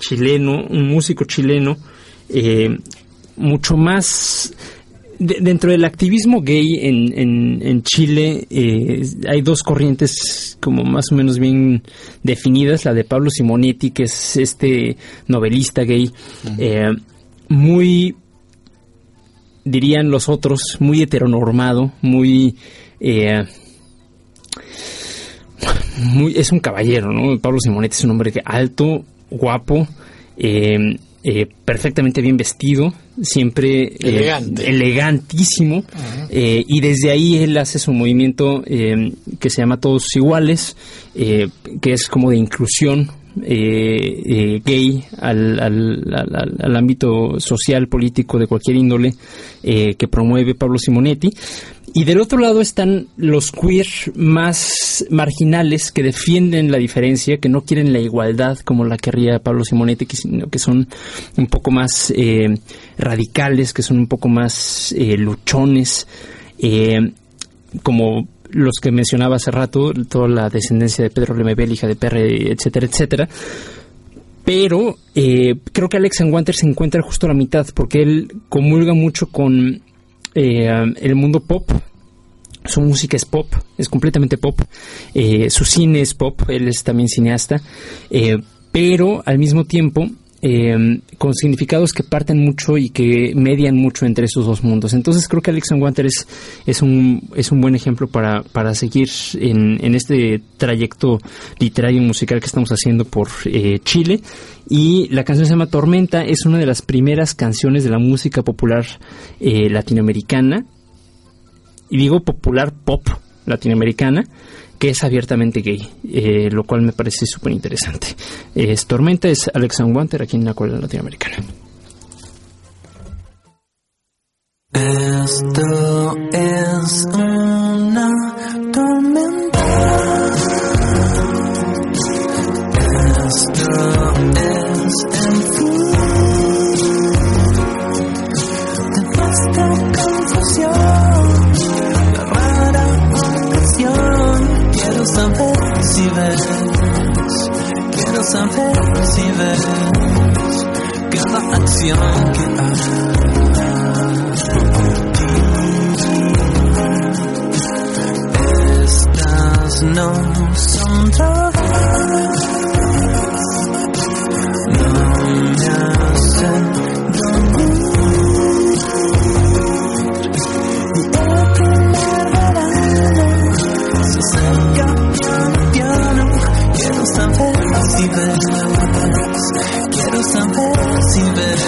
chileno, un músico chileno, eh, mucho más dentro del activismo gay en, en, Chile eh, hay dos corrientes como más o menos bien definidas, la de Pablo Simonetti, que es este novelista gay, eh, muy, dirían los otros, muy heteronormado, muy... Eh, muy, es un caballero, ¿no? Pablo Simonetti es un hombre alto, guapo, eh, perfectamente bien vestido, siempre eh, elegantísimo, eh, y desde ahí él hace su movimiento que se llama Todos Iguales, que es como de inclusión eh, gay al, al, ámbito social, político de cualquier índole que promueve Pablo Simonetti. Y del otro lado están los queer más marginales que defienden la diferencia, que no quieren la igualdad como la querría Pablo Simonetti, sino que son un poco más radicales, que son un poco más luchones, como los que mencionaba hace rato, toda la descendencia de Pedro Lemebel, hija de Perre, etcétera, etcétera. Pero eh, creo que Alex se encuentra justo a la mitad, porque él comulga mucho con eh, el mundo pop. Su música es pop, es completamente pop. Eh, su cine es pop, él es también cineasta. pero al mismo tiempo eh, con significados que parten mucho y que median mucho entre esos dos mundos. Entonces creo que Alex Wanter es, es, un, es un buen ejemplo para, para seguir en, en este trayecto literario y musical que estamos haciendo por eh, Chile. Y la canción se llama Tormenta, es una de las primeras canciones de la música popular eh, latinoamericana. Y digo popular pop latinoamericana que es abiertamente gay, eh, lo cual me parece súper interesante. Es Tormenta es Alex Wanter aquí en la cual latinoamericana. Esto es una tormenta. Esto es saber si ves, quiero saber si ves cada acción que Estas no son drogas, quiero saber si ves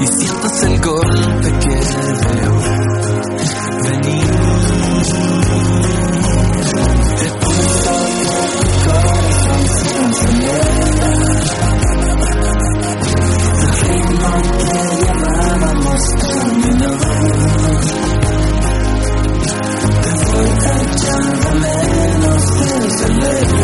y sientas el golpe que veo venir. Te pulso tu corazón acelera, el ritmo que llevábamos terminó. De menos desde lejos.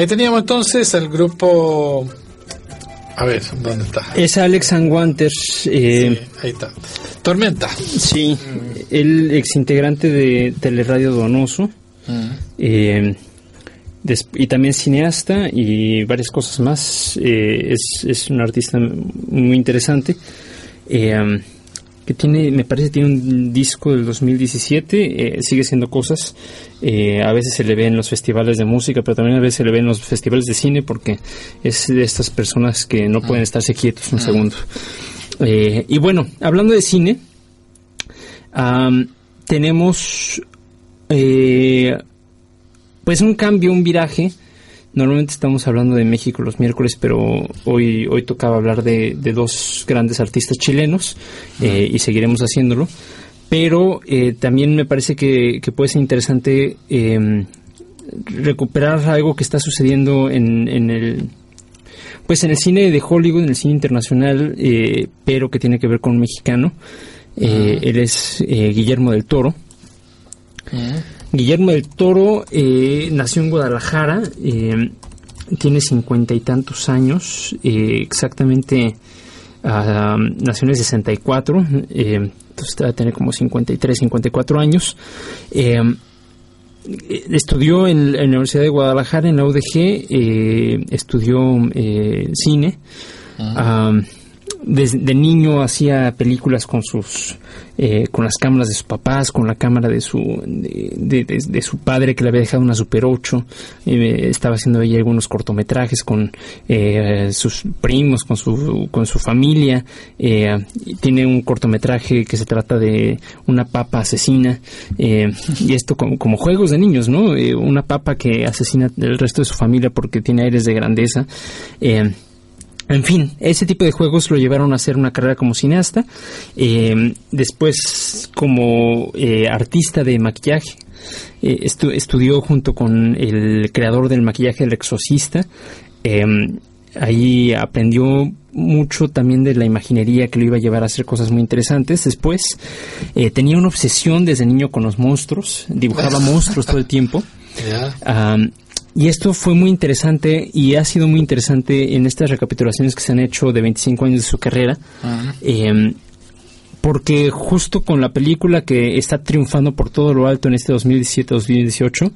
Ahí teníamos entonces el grupo. A ver, ¿dónde está? Es Alex Anguanters. Eh, Sí, ahí está. Tormenta. Sí, el exintegrante de Teleradio Donoso. eh, des- y también cineasta y varias cosas más. Eh, es, es un artista muy interesante. eh, que tiene, me parece, tiene un disco del 2017. eh, sigue haciendo cosas. eh, a veces se le ve en los festivales de música, pero también a veces se le ve en los festivales de cine porque es de estas personas que no pueden estarse quietos un segundo. Eh, y bueno, hablando de cine, tenemos eh, pues un cambio, un viraje. Normalmente estamos hablando de México los miércoles, pero hoy, hoy tocaba hablar de, de dos grandes artistas chilenos eh, y seguiremos haciéndolo. Pero eh, también me parece que, que puede ser interesante eh, recuperar algo que está sucediendo en, en el pues en el cine de Hollywood, en el cine internacional, eh, pero que tiene que ver con un mexicano. Eh, Él es eh, Guillermo del Toro. Guillermo del Toro eh, nació en Guadalajara, eh, tiene cincuenta y tantos años, eh, exactamente ah, nació en el 64, eh, entonces va a tener como 53, 54 años. Estudió en, en la Universidad de Guadalajara, en la UDG, eh, estudió eh, cine. Ah, desde de niño hacía películas con sus eh, con las cámaras de sus papás con la cámara de su de, su padre que le había dejado una Super 8 eh, estaba haciendo ahí algunos cortometrajes con eh, sus primos con su con su familia. Eh, tiene un cortometraje que se trata de una papa asesina eh, y esto como, como juegos de niños no Eh, una papa que asesina el resto de su familia porque tiene aires de grandeza en fin, ese tipo de juegos lo llevaron a hacer una carrera como cineasta, eh, después como eh, artista de maquillaje. Eh, estu- estudió junto con el creador del maquillaje, el exorcista. Eh, ahí aprendió mucho también de la imaginería que lo iba a llevar a hacer cosas muy interesantes. Después eh, tenía una obsesión desde niño con los monstruos, dibujaba monstruos todo el tiempo. Y esto fue muy interesante y ha sido muy interesante en estas recapitulaciones que se han hecho de 25 años de su carrera. Em, porque justo con la película que está triunfando por todo lo alto en este 2017-2018,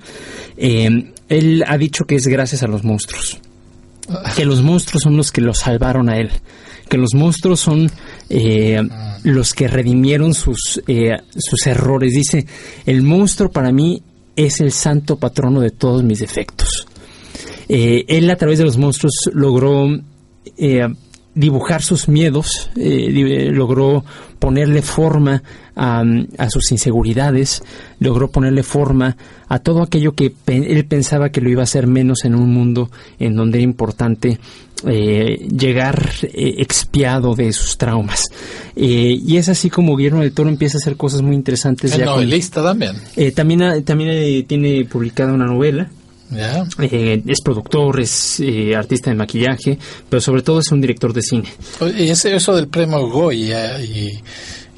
em, él ha dicho que es gracias a los monstruos. Que los monstruos son los que lo salvaron a él. Que los monstruos son eh, los que redimieron sus, eh, sus errores. Dice, el monstruo para mí es el santo patrono de todos mis defectos. Eh, él a través de los monstruos logró eh, dibujar sus miedos, eh, logró ponerle forma a, sus inseguridades, logró ponerle forma a todo aquello que él pensaba que lo iba a hacer menos en un mundo en donde era importante eh, llegar eh, expiado de sus traumas. Eh, y es así como Guillermo del Toro empieza a hacer cosas muy interesantes. Es ya con- novelista también. eh, también ha- también eh, tiene publicada una novela. Ya. Eh, es productor, es eh, artista de maquillaje, pero sobre todo es un director de cine. Y eso del premio Goya y,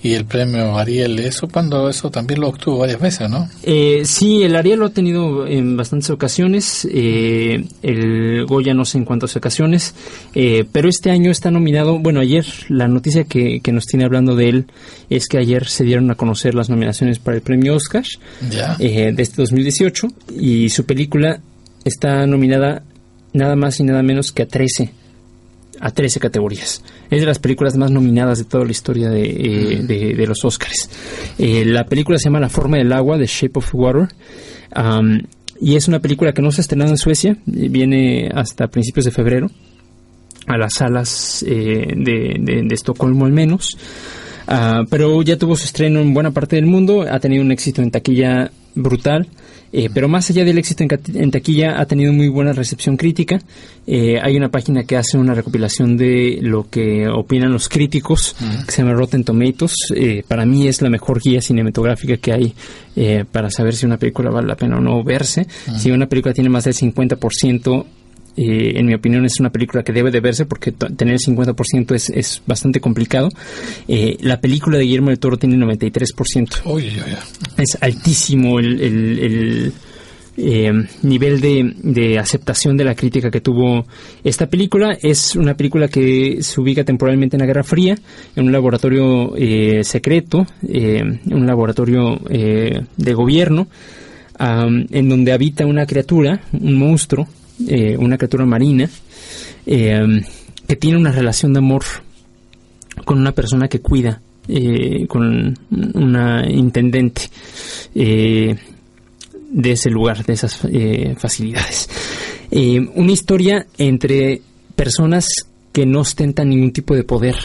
y el premio Ariel, eso cuando eso también lo obtuvo varias veces, ¿no? Eh, sí, el Ariel lo ha tenido en bastantes ocasiones, eh, el Goya no sé en cuántas ocasiones, eh, pero este año está nominado, bueno, ayer la noticia que, que nos tiene hablando de él es que ayer se dieron a conocer las nominaciones para el premio Oscar Ya. eh, de este 2018 y su película está nominada nada más y nada menos que a 13 a 13 categorías. Es de las películas más nominadas de toda la historia de, eh, de, de los Oscars. Eh, la película se llama La forma del agua, The Shape of Water. Y es una película que no se ha estrenado en Suecia, eh, viene hasta principios de febrero a las salas eh, de, de- de Estocolmo al menos. Ah, pero ya tuvo su estreno en buena parte del mundo, ha tenido un éxito en taquilla brutal, eh, pero más allá del éxito en, en taquilla ha tenido muy buena recepción crítica. Eh, hay una página que hace una recopilación de lo que opinan los críticos, que se llama Rotten Tomatoes. Eh, para mí es la mejor guía cinematográfica que hay eh, para saber si una película vale la pena o no verse. Si una película tiene más del 50% eh, en mi opinión, es una película que debe de verse porque tener el 50% es, es bastante complicado. Eh, la película de Guillermo del Toro tiene 93%. Uy, uy, uy. Es altísimo el, el- el, eh, nivel de, de aceptación de la crítica que tuvo esta película. Es una película que se ubica temporalmente en la Guerra Fría, en un laboratorio eh, secreto, eh, un laboratorio eh, de gobierno, am, en donde habita una criatura, un monstruo, eh, una criatura marina, eh, que tiene una relación de amor con una persona que cuida, eh, con una intendente eh, de ese lugar, de esas facilidades. Eh, una historia entre personas que no ostentan ningún tipo de poder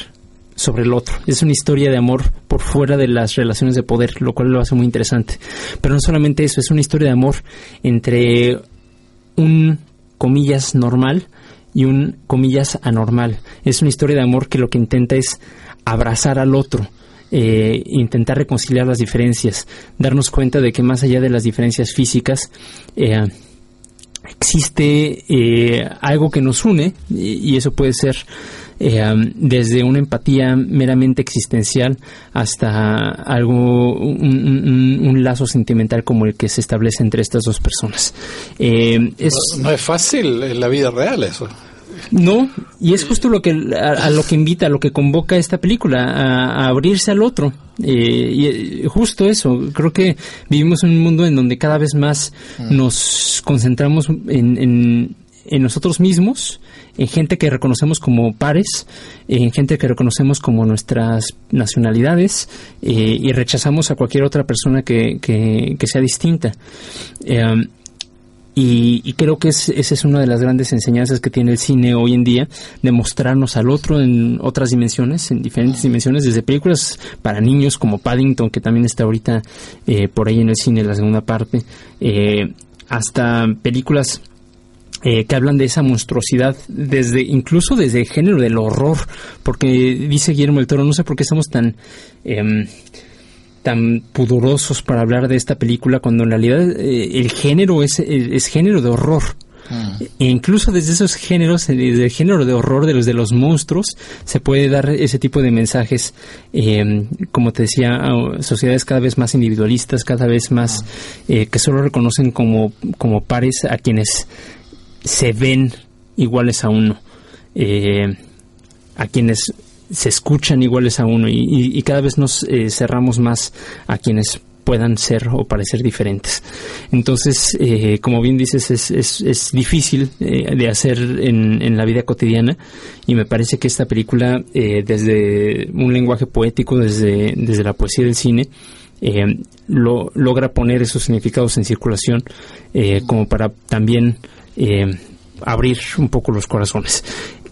sobre el otro. Es una historia de amor por fuera de las relaciones de poder, lo cual lo hace muy interesante. Pero no solamente eso, es una historia de amor entre un comillas normal y un comillas anormal. Es una historia de amor que lo que intenta es abrazar al otro, eh, intentar reconciliar las diferencias, darnos cuenta de que más allá de las diferencias físicas, eh, existe eh, algo que nos une y, y eso puede ser eh, desde una empatía meramente existencial hasta algo un, un- un lazo sentimental como el que se establece entre estas dos personas Eh, es No, no es fácil en la vida real eso. no, y es justo lo que a, a lo que invita, a lo que convoca esta película, a, a abrirse al otro. Eh, y eh, justo eso, creo que vivimos en un mundo en donde cada vez más nos concentramos en, en, en nosotros mismos, en gente que reconocemos como pares, en gente que reconocemos como nuestras nacionalidades eh, y rechazamos a cualquier otra persona que, que, que sea distinta. Eh, y, y creo que es, esa es una de las grandes enseñanzas que tiene el cine hoy en día, de mostrarnos al otro en otras dimensiones, en diferentes dimensiones, desde películas para niños como Paddington, que también está ahorita eh, por ahí en el cine, la segunda parte, eh, hasta películas eh, que hablan de esa monstruosidad desde incluso desde el género del horror porque dice Guillermo del Toro no sé por qué estamos tan em, tan pudorosos para hablar de esta película cuando en realidad eh, el género es, es género de horror. E incluso desde esos géneros, eh, desde el género de horror de los de los monstruos, se puede dar ese tipo de mensajes, eh, como te decía, a sociedades cada vez más individualistas, cada vez más eh, que solo reconocen como, como pares a quienes se ven iguales a uno, eh, a quienes se escuchan iguales a uno y, y- cada vez nos eh, cerramos más a quienes puedan ser o parecer diferentes. Entonces, eh, como bien dices, es, es, es difícil eh, de hacer en, en la vida cotidiana y me parece que esta película, eh, desde un lenguaje poético, desde, desde la poesía del cine, eh, lo, logra poner esos significados en circulación eh, como para también eh, abrir un poco los corazones.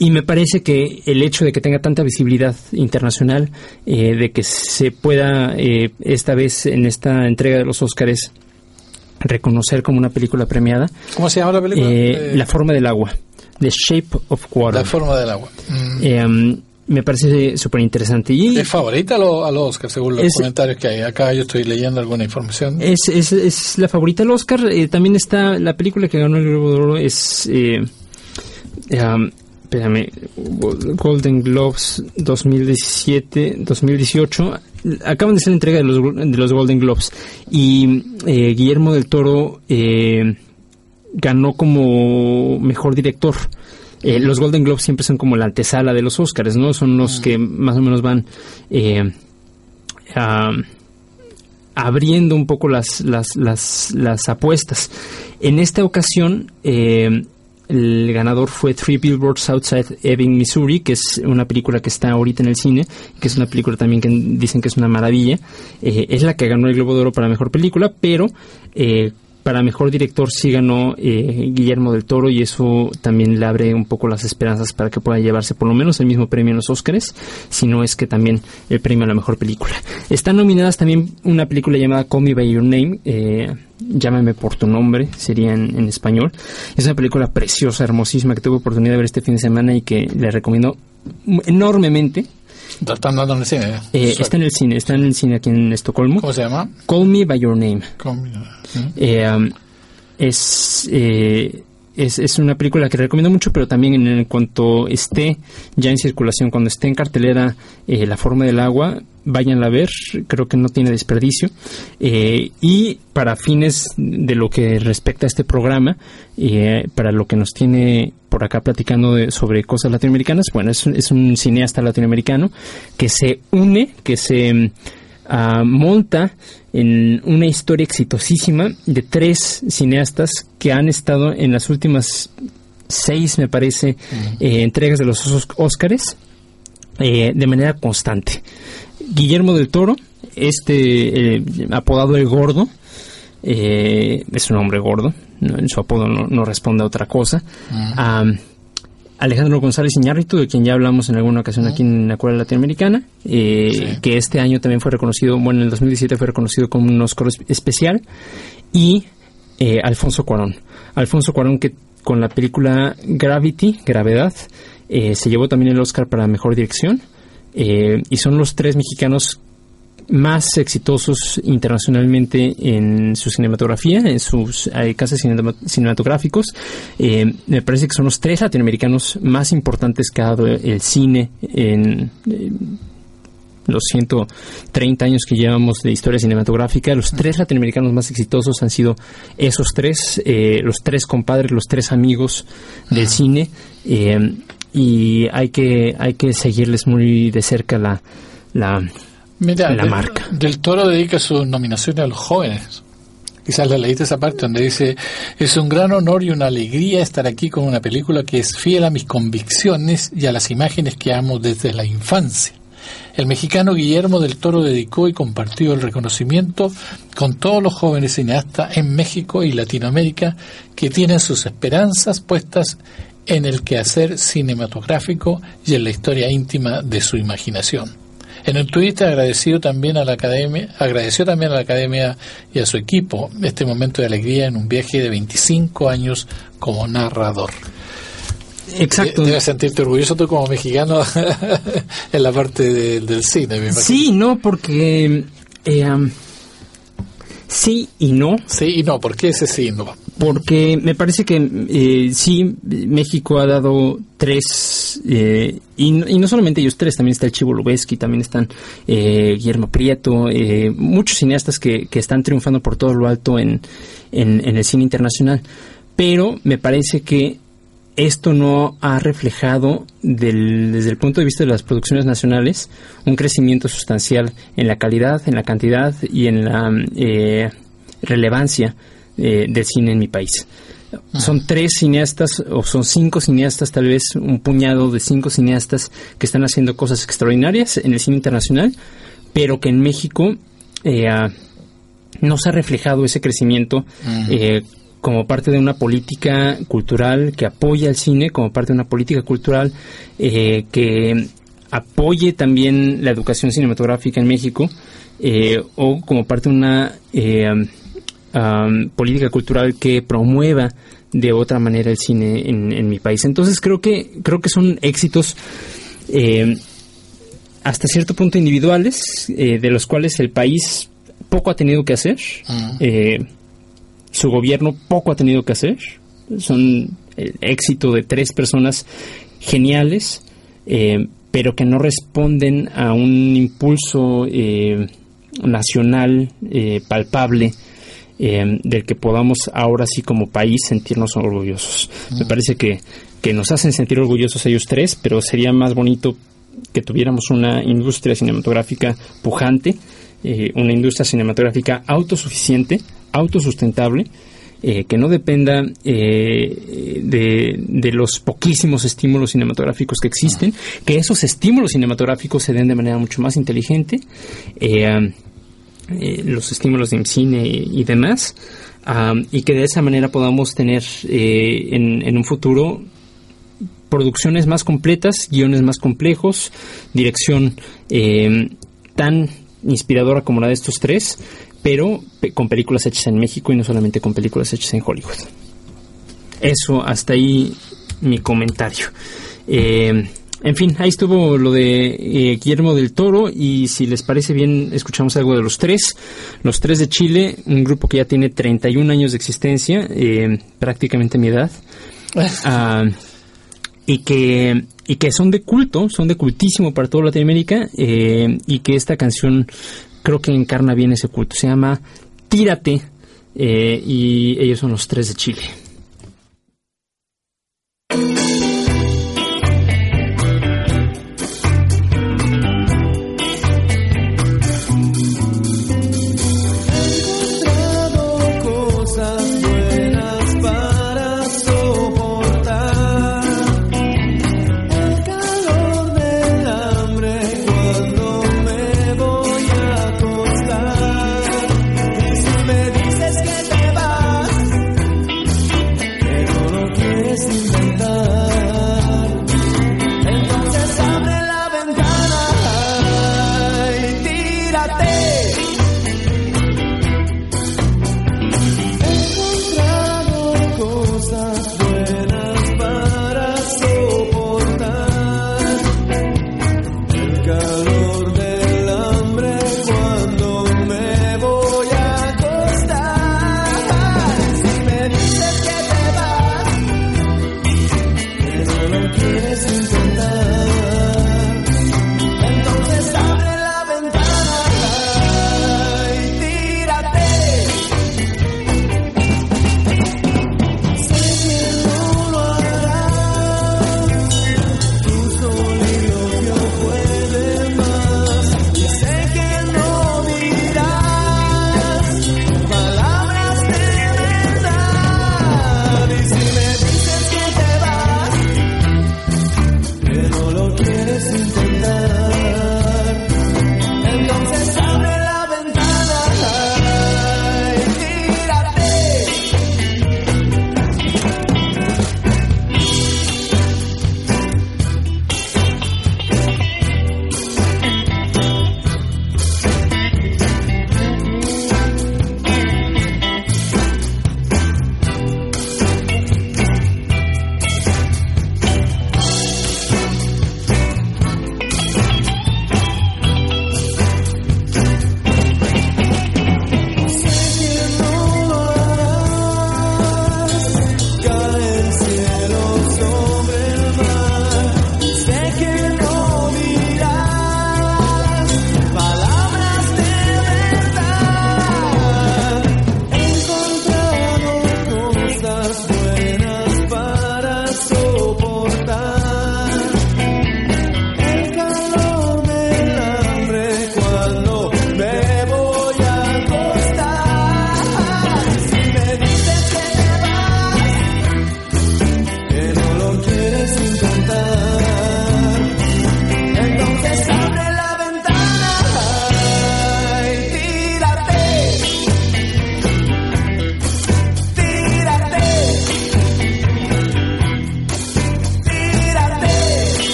Y me parece que el hecho de que tenga tanta visibilidad internacional, eh, de que se pueda eh, esta vez en esta entrega de los Óscares reconocer como una película premiada, ¿Cómo se llama la película? eh, Eh, La forma del agua, The Shape of Water. La forma del agua. Mm. Eh, me parece súper interesante. Y Es favorita a los Oscars, según los Es- comentarios que hay. Acá yo estoy leyendo alguna información. Es, es, es la favorita del Oscar. Eh, también está la película que ganó el Globo de Oro. Es. Eh, um, espérame. Golden Globes 2017-2018. Acaban de ser la entrega de los, de los Golden Globes. Y eh, Guillermo del Toro eh, ganó como mejor director. Eh, los Golden Globes siempre son como la antesala de los Oscars, ¿no? Son los que más o menos van. Eh, a- abriendo un poco las, las, las, las apuestas. En esta ocasión, eh, el ganador fue Three Billboards Outside Ebbing, Missouri, que es una película que está ahorita en el cine, que es una película también que dicen que es una maravilla. Eh, es la que ganó el Globo de Oro para Mejor Película, pero eh, para Mejor Director sí ganó eh, Guillermo del Toro y eso también le abre un poco las esperanzas para que pueda llevarse por lo menos el mismo premio en los Óscares, si no es que también el premio a la Mejor Película. Están nominadas también una película llamada Call Me By Your Name, eh, Llámame por tu nombre, sería en, en español. Es una película preciosa, hermosísima, que tuve oportunidad de ver este fin de semana y que le recomiendo enormemente. La están dando en el cine. Eh, Suerte. está en el cine, está en el cine aquí en Estocolmo. ¿Cómo se llama? Call Me By Your Name. ¿Mm? Eh, um, es, eh, es, es una película que recomiendo mucho, pero también en, cuanto esté ya en circulación, cuando esté en cartelera eh, La forma del agua, váyanla a ver, creo que no tiene desperdicio. Eh, y para fines de lo que respecta a este programa, eh, para lo que nos tiene por acá platicando sobre cosas latinoamericanas, bueno, es, es, un cineasta latinoamericano que se une, que se uh, monta en una historia exitosísima de tres cineastas que han estado en las últimas seis, me parece, eh, entregas de los Óscares eh, de manera constante. Guillermo del Toro, este eh, apodado El Gordo, es un hombre gordo, en su apodo no, responde a otra cosa. Alejandro González Iñárritu, de quien ya hablamos en alguna ocasión aquí en la Cueva Latinoamericana, eh, que este año también fue reconocido, bueno, en el 2017 fue reconocido como un Oscar especial, y eh, Alfonso Cuarón. Alfonso Cuarón que con la película Gravity, Gravedad, eh, se llevó también el Oscar para Mejor Dirección, y son los tres mexicanos más exitosos internacionalmente en su cinematografía, en sus eh, casos cinematográficos. Eh, me parece que son los tres latinoamericanos más importantes que ha dado el cine en los 130 años que llevamos de historia cinematográfica. Los tres latinoamericanos más exitosos han sido esos tres, eh, los tres compadres, los tres amigos del cine. Y hay que, hay que seguirles muy de cerca la, la Mira, la marca. Del Toro dedica sus nominaciones a los jóvenes. Quizás la leíste esa parte donde dice, es un gran honor y una alegría estar aquí con una película que es fiel a mis convicciones y a las imágenes que amo desde la infancia. El mexicano Guillermo del Toro dedicó y compartió el reconocimiento con todos los jóvenes cineastas en México y Latinoamérica que tienen sus esperanzas puestas en el quehacer cinematográfico y en la historia íntima de su imaginación. En el tuit agradecido también a la academia, agradeció también a la academia y a su equipo este momento de alegría en un viaje de 25 años como narrador. Exacto. Debes sentirte orgulloso tú como mexicano en la parte del cine. sí, no, porque eh, sí y no. Sí y no, ¿por qué ese sí y no? Porque me parece que eh, sí, México ha dado tres, eh, y, no solamente ellos tres, también está el Chivo Lubeski, también están eh, Guillermo Prieto, muchos cineastas que, que, están triunfando por todo lo alto en, en, el cine internacional. Pero me parece que esto no ha reflejado desde el punto de vista de las producciones nacionales un crecimiento sustancial en la calidad, en la cantidad y en la relevancia eh, del cine en mi país. Son tres cineastas, o son cinco cineastas, tal vez un puñado de cinco cineastas que están haciendo cosas extraordinarias en el cine internacional, pero que en México eh, no se ha reflejado ese crecimiento eh, como parte de una política cultural que apoya el cine, como parte de una política cultural que apoye también la educación cinematográfica en México, o como parte de una política cultural que promueva de otra manera el cine en, mi país. Entonces creo que creo que son éxitos eh, hasta cierto punto individuales, eh, de los cuales el país poco ha tenido que hacer, ah. eh, su gobierno poco ha tenido que hacer. Son el éxito de tres personas geniales, pero que no responden a un impulso nacional palpable eh, del que podamos ahora sí como país sentirnos orgullosos. Me mm. parece que, que nos hacen sentir orgullosos ellos tres, pero sería más bonito que tuviéramos una industria cinematográfica pujante, eh, una industria cinematográfica autosuficiente, autosustentable, eh, que no dependa eh, de, de, los poquísimos estímulos cinematográficos que existen, que esos estímulos cinematográficos se den de manera mucho más inteligente, eh, los estímulos de cine y demás, y que de esa manera podamos tener eh, en, un futuro producciones más completas, guiones más complejos, dirección eh, tan inspiradora como la de estos tres, pero con películas hechas en México y no solamente con películas hechas en Hollywood. Eso, hasta ahí mi comentario. En fin, ahí estuvo lo de eh, Guillermo del Toro y si les parece bien, escuchamos algo de los tres. Los tres de Chile, un grupo que ya tiene 31 años de existencia, eh, prácticamente mi edad, ah, y, que, y que son de culto, son de cultísimo para toda Latinoamérica eh, y que esta canción creo que encarna bien ese culto. Se llama Tírate y ellos son los tres de Chile.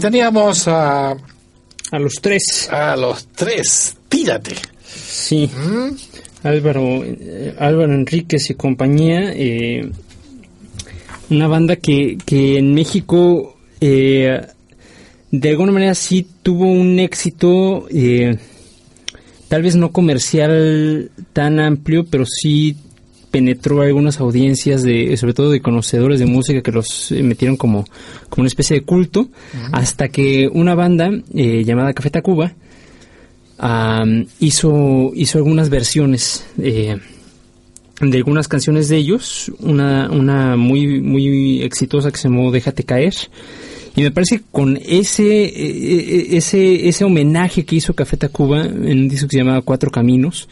Teníamos a... A los tres. A los tres. Tírate. Sí. ¿Mm? Álvaro, eh, Álvaro Enríquez y compañía. Eh, una banda que, que en México eh, de alguna manera sí tuvo un éxito, tal vez no comercial tan amplio, pero sí penetró algunas audiencias de sobre todo de conocedores de música que los eh, metieron como, como una especie de culto hasta que una banda eh, llamada Café Tacuba hizo hizo algunas versiones eh, de algunas canciones de ellos. Una una muy muy exitosa que se llamó Déjate caer. Y me parece que con ese ese ese homenaje que hizo Café Tacuba en un disco que se llamaba Cuatro Caminos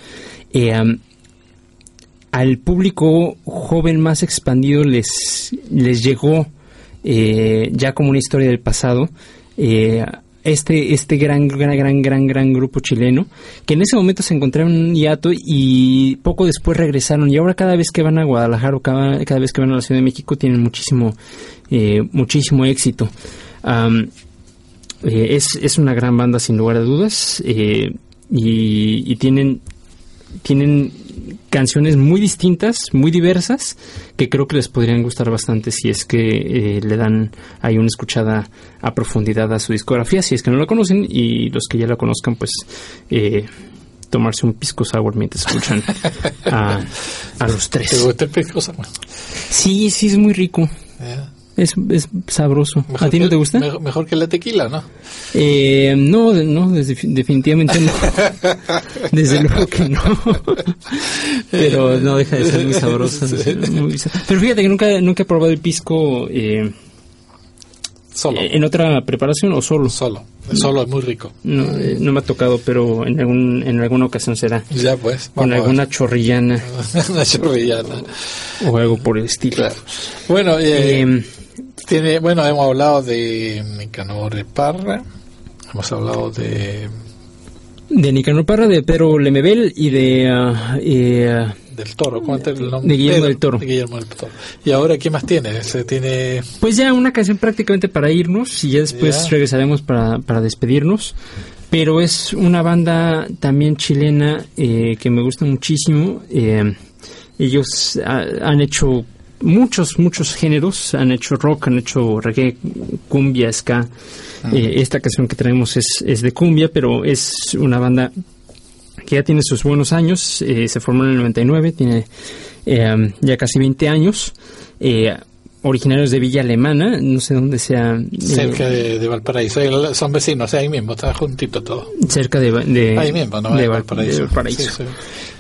al público joven más expandido les, les llegó eh, ya como una historia del pasado eh, este, este gran, gran, gran, gran, gran grupo chileno, que en ese momento se encontraron en un hiato y poco después regresaron. Y ahora cada vez que van a Guadalajara o cada, cada vez que van a la Ciudad de México tienen muchísimo, eh, muchísimo éxito. Eh, es, es una gran banda sin lugar a dudas eh, y, y tienen tienen canciones muy distintas, muy diversas, que creo que les podrían gustar bastante si es que eh, le dan ahí una escuchada a profundidad a su discografía, si es que no la conocen, y los que ya la conozcan, pues eh, tomarse un pisco sour mientras escuchan a, a los ¿Te tres. gusta el pisco sour? Sí, sí, es muy rico. Es, es sabroso. ¿A ti no te gusta? Mejor, mejor que la tequila, ¿no? Eh, no, no, desde- definitivamente no. Desde luego que no. Pero no deja de ser muy sabrosa. muy Pero fíjate que nunca, nunca he probado el pisco eh, Solo. en otra preparación o solo. Solo. Solo es muy rico. No, eh, no me ha tocado, pero en, algún, en alguna ocasión será. Ya pues. Con alguna chorrillana Una chorrillana. o algo por el estilo. Claro. Bueno, eh, Eh, tiene, bueno, hemos hablado de Nicanor Parra. Hemos hablado de de Nicanor Parra, de Pedro Lemebel y de... eh, del Toro. ¿Cómo es el nombre? De Guillermo del Toro. de Guillermo del Toro. Y ahora, ¿qué más tiene? Se tiene Pues ya una canción prácticamente para irnos y ya después Ya. regresaremos para, para despedirnos. Pero es una banda también chilena eh, que me gusta muchísimo. Eh, ellos ha- han hecho muchos, muchos géneros. Han hecho rock, han hecho reggae, cumbia, ska. Eh, esta canción que traemos es, es de cumbia, pero es una banda que ya tiene sus buenos años, eh, se formó en el 99, tiene eh, ya casi 20 años, eh, originarios de Villa Alemana, no sé dónde sea, eh, cerca de, de Valparaíso. Son vecinos, ahí mismo, está juntito todo. cerca de, de, Ahí mismo, ¿no? de Valparaíso. de Valparaíso. Sí, sí.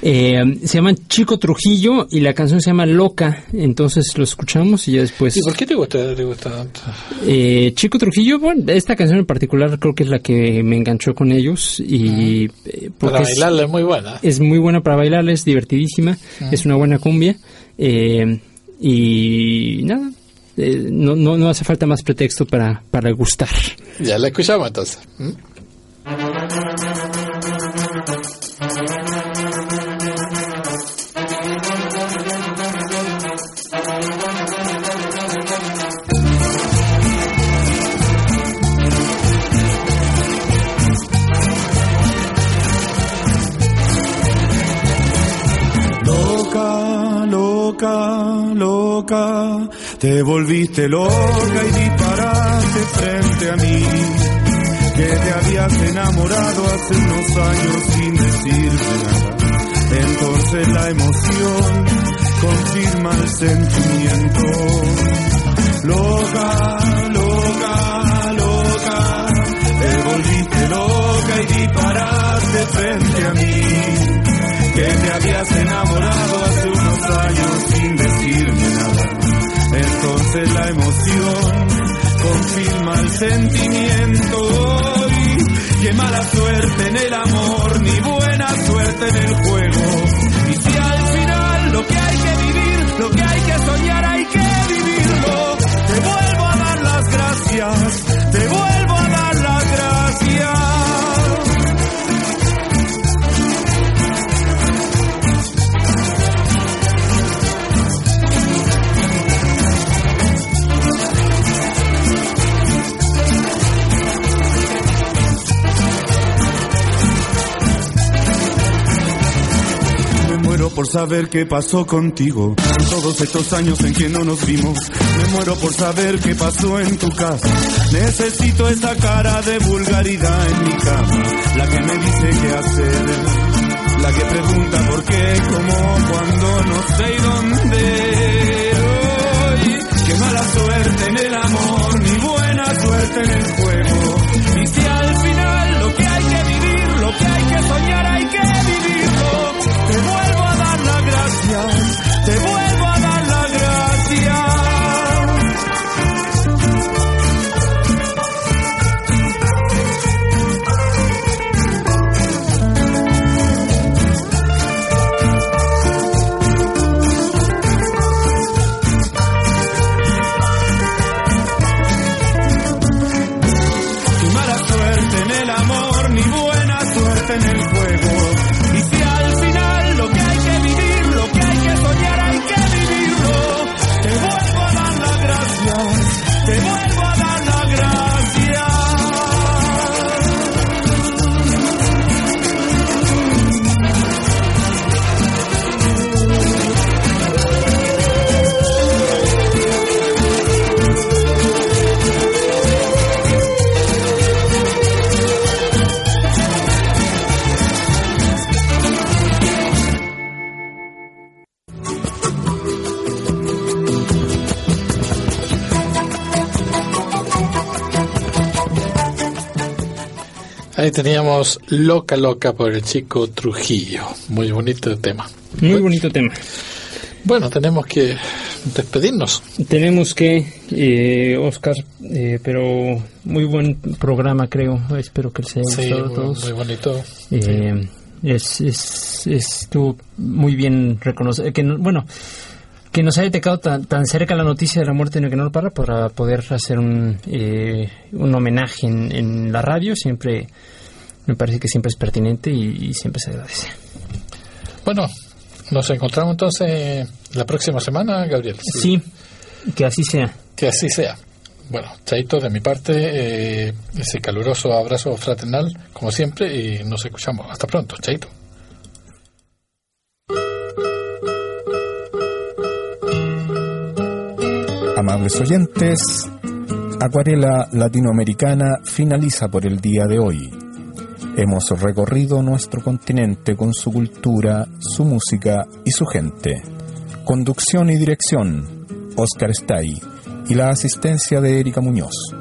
Eh, se llaman Chico Trujillo y la canción se llama Loca, entonces lo escuchamos y ya después... ¿Y por qué te gusta, te gusta tanto? Eh, Chico Trujillo, bueno, esta canción en particular creo que es la que me enganchó con ellos y... eh, Para bailarla es muy buena. es muy buena para bailar, es divertidísima, es una buena cumbia eh, y nada, eh, no, no, no hace falta más pretexto para, para gustar. Ya la escuchamos entonces. ¿Mm? Te volviste loca y disparaste frente a mí. Que te habías enamorado hace unos años sin decirme nada. Entonces la emoción confirma el sentimiento. Loca, loca, loca, te volviste loca y disparaste frente a mí que te habías enamorado hace unos años sin decirme nada. Entonces la emoción confirma el sentimiento. Y qué mala suerte en el amor, ni buena suerte en el juego. Y si al final lo que hay que vivir, lo que hay que soñar, hay que vivirlo. Te vuelvo a dar las gracias, te vuelvo por saber qué pasó contigo todos estos años en que no nos vimos. Me muero por saber qué pasó en tu casa. Necesito esa cara de vulgaridad en mi cama, la que me dice qué hacer, la que pregunta por qué, cómo, cuándo, no sé y dónde. Hoy, qué mala suerte en el amor, ni buena suerte en el teníamos Loca Loca por el chico Trujillo. Muy bonito tema. Muy bonito tema. Bueno, tenemos que despedirnos. Tenemos que, eh, Oscar, eh, pero muy buen programa, creo. Espero que les haya Sí, gustado a todos. muy bonito. Eh, es, es, estuvo muy bien reconocer que no- bueno que nos haya tocado tan, tan cerca la noticia de la muerte de Nicanor Parra para poder hacer un, eh, un homenaje en, en la radio siempre me parece que siempre es pertinente y, y siempre se agradece Bueno, nos encontramos entonces la próxima semana, Gabriel. sí que así sea Que así sea. Bueno, Chaito, de mi parte, eh, ese caluroso abrazo fraternal, como siempre, y nos escuchamos. Hasta pronto, Chaito. Amables oyentes, Acuarela Latinoamericana finaliza por el día de hoy. Hemos recorrido nuestro continente con su cultura, su música y su gente. Conducción y dirección, Oscar Stay, y la asistencia de Erika Muñoz.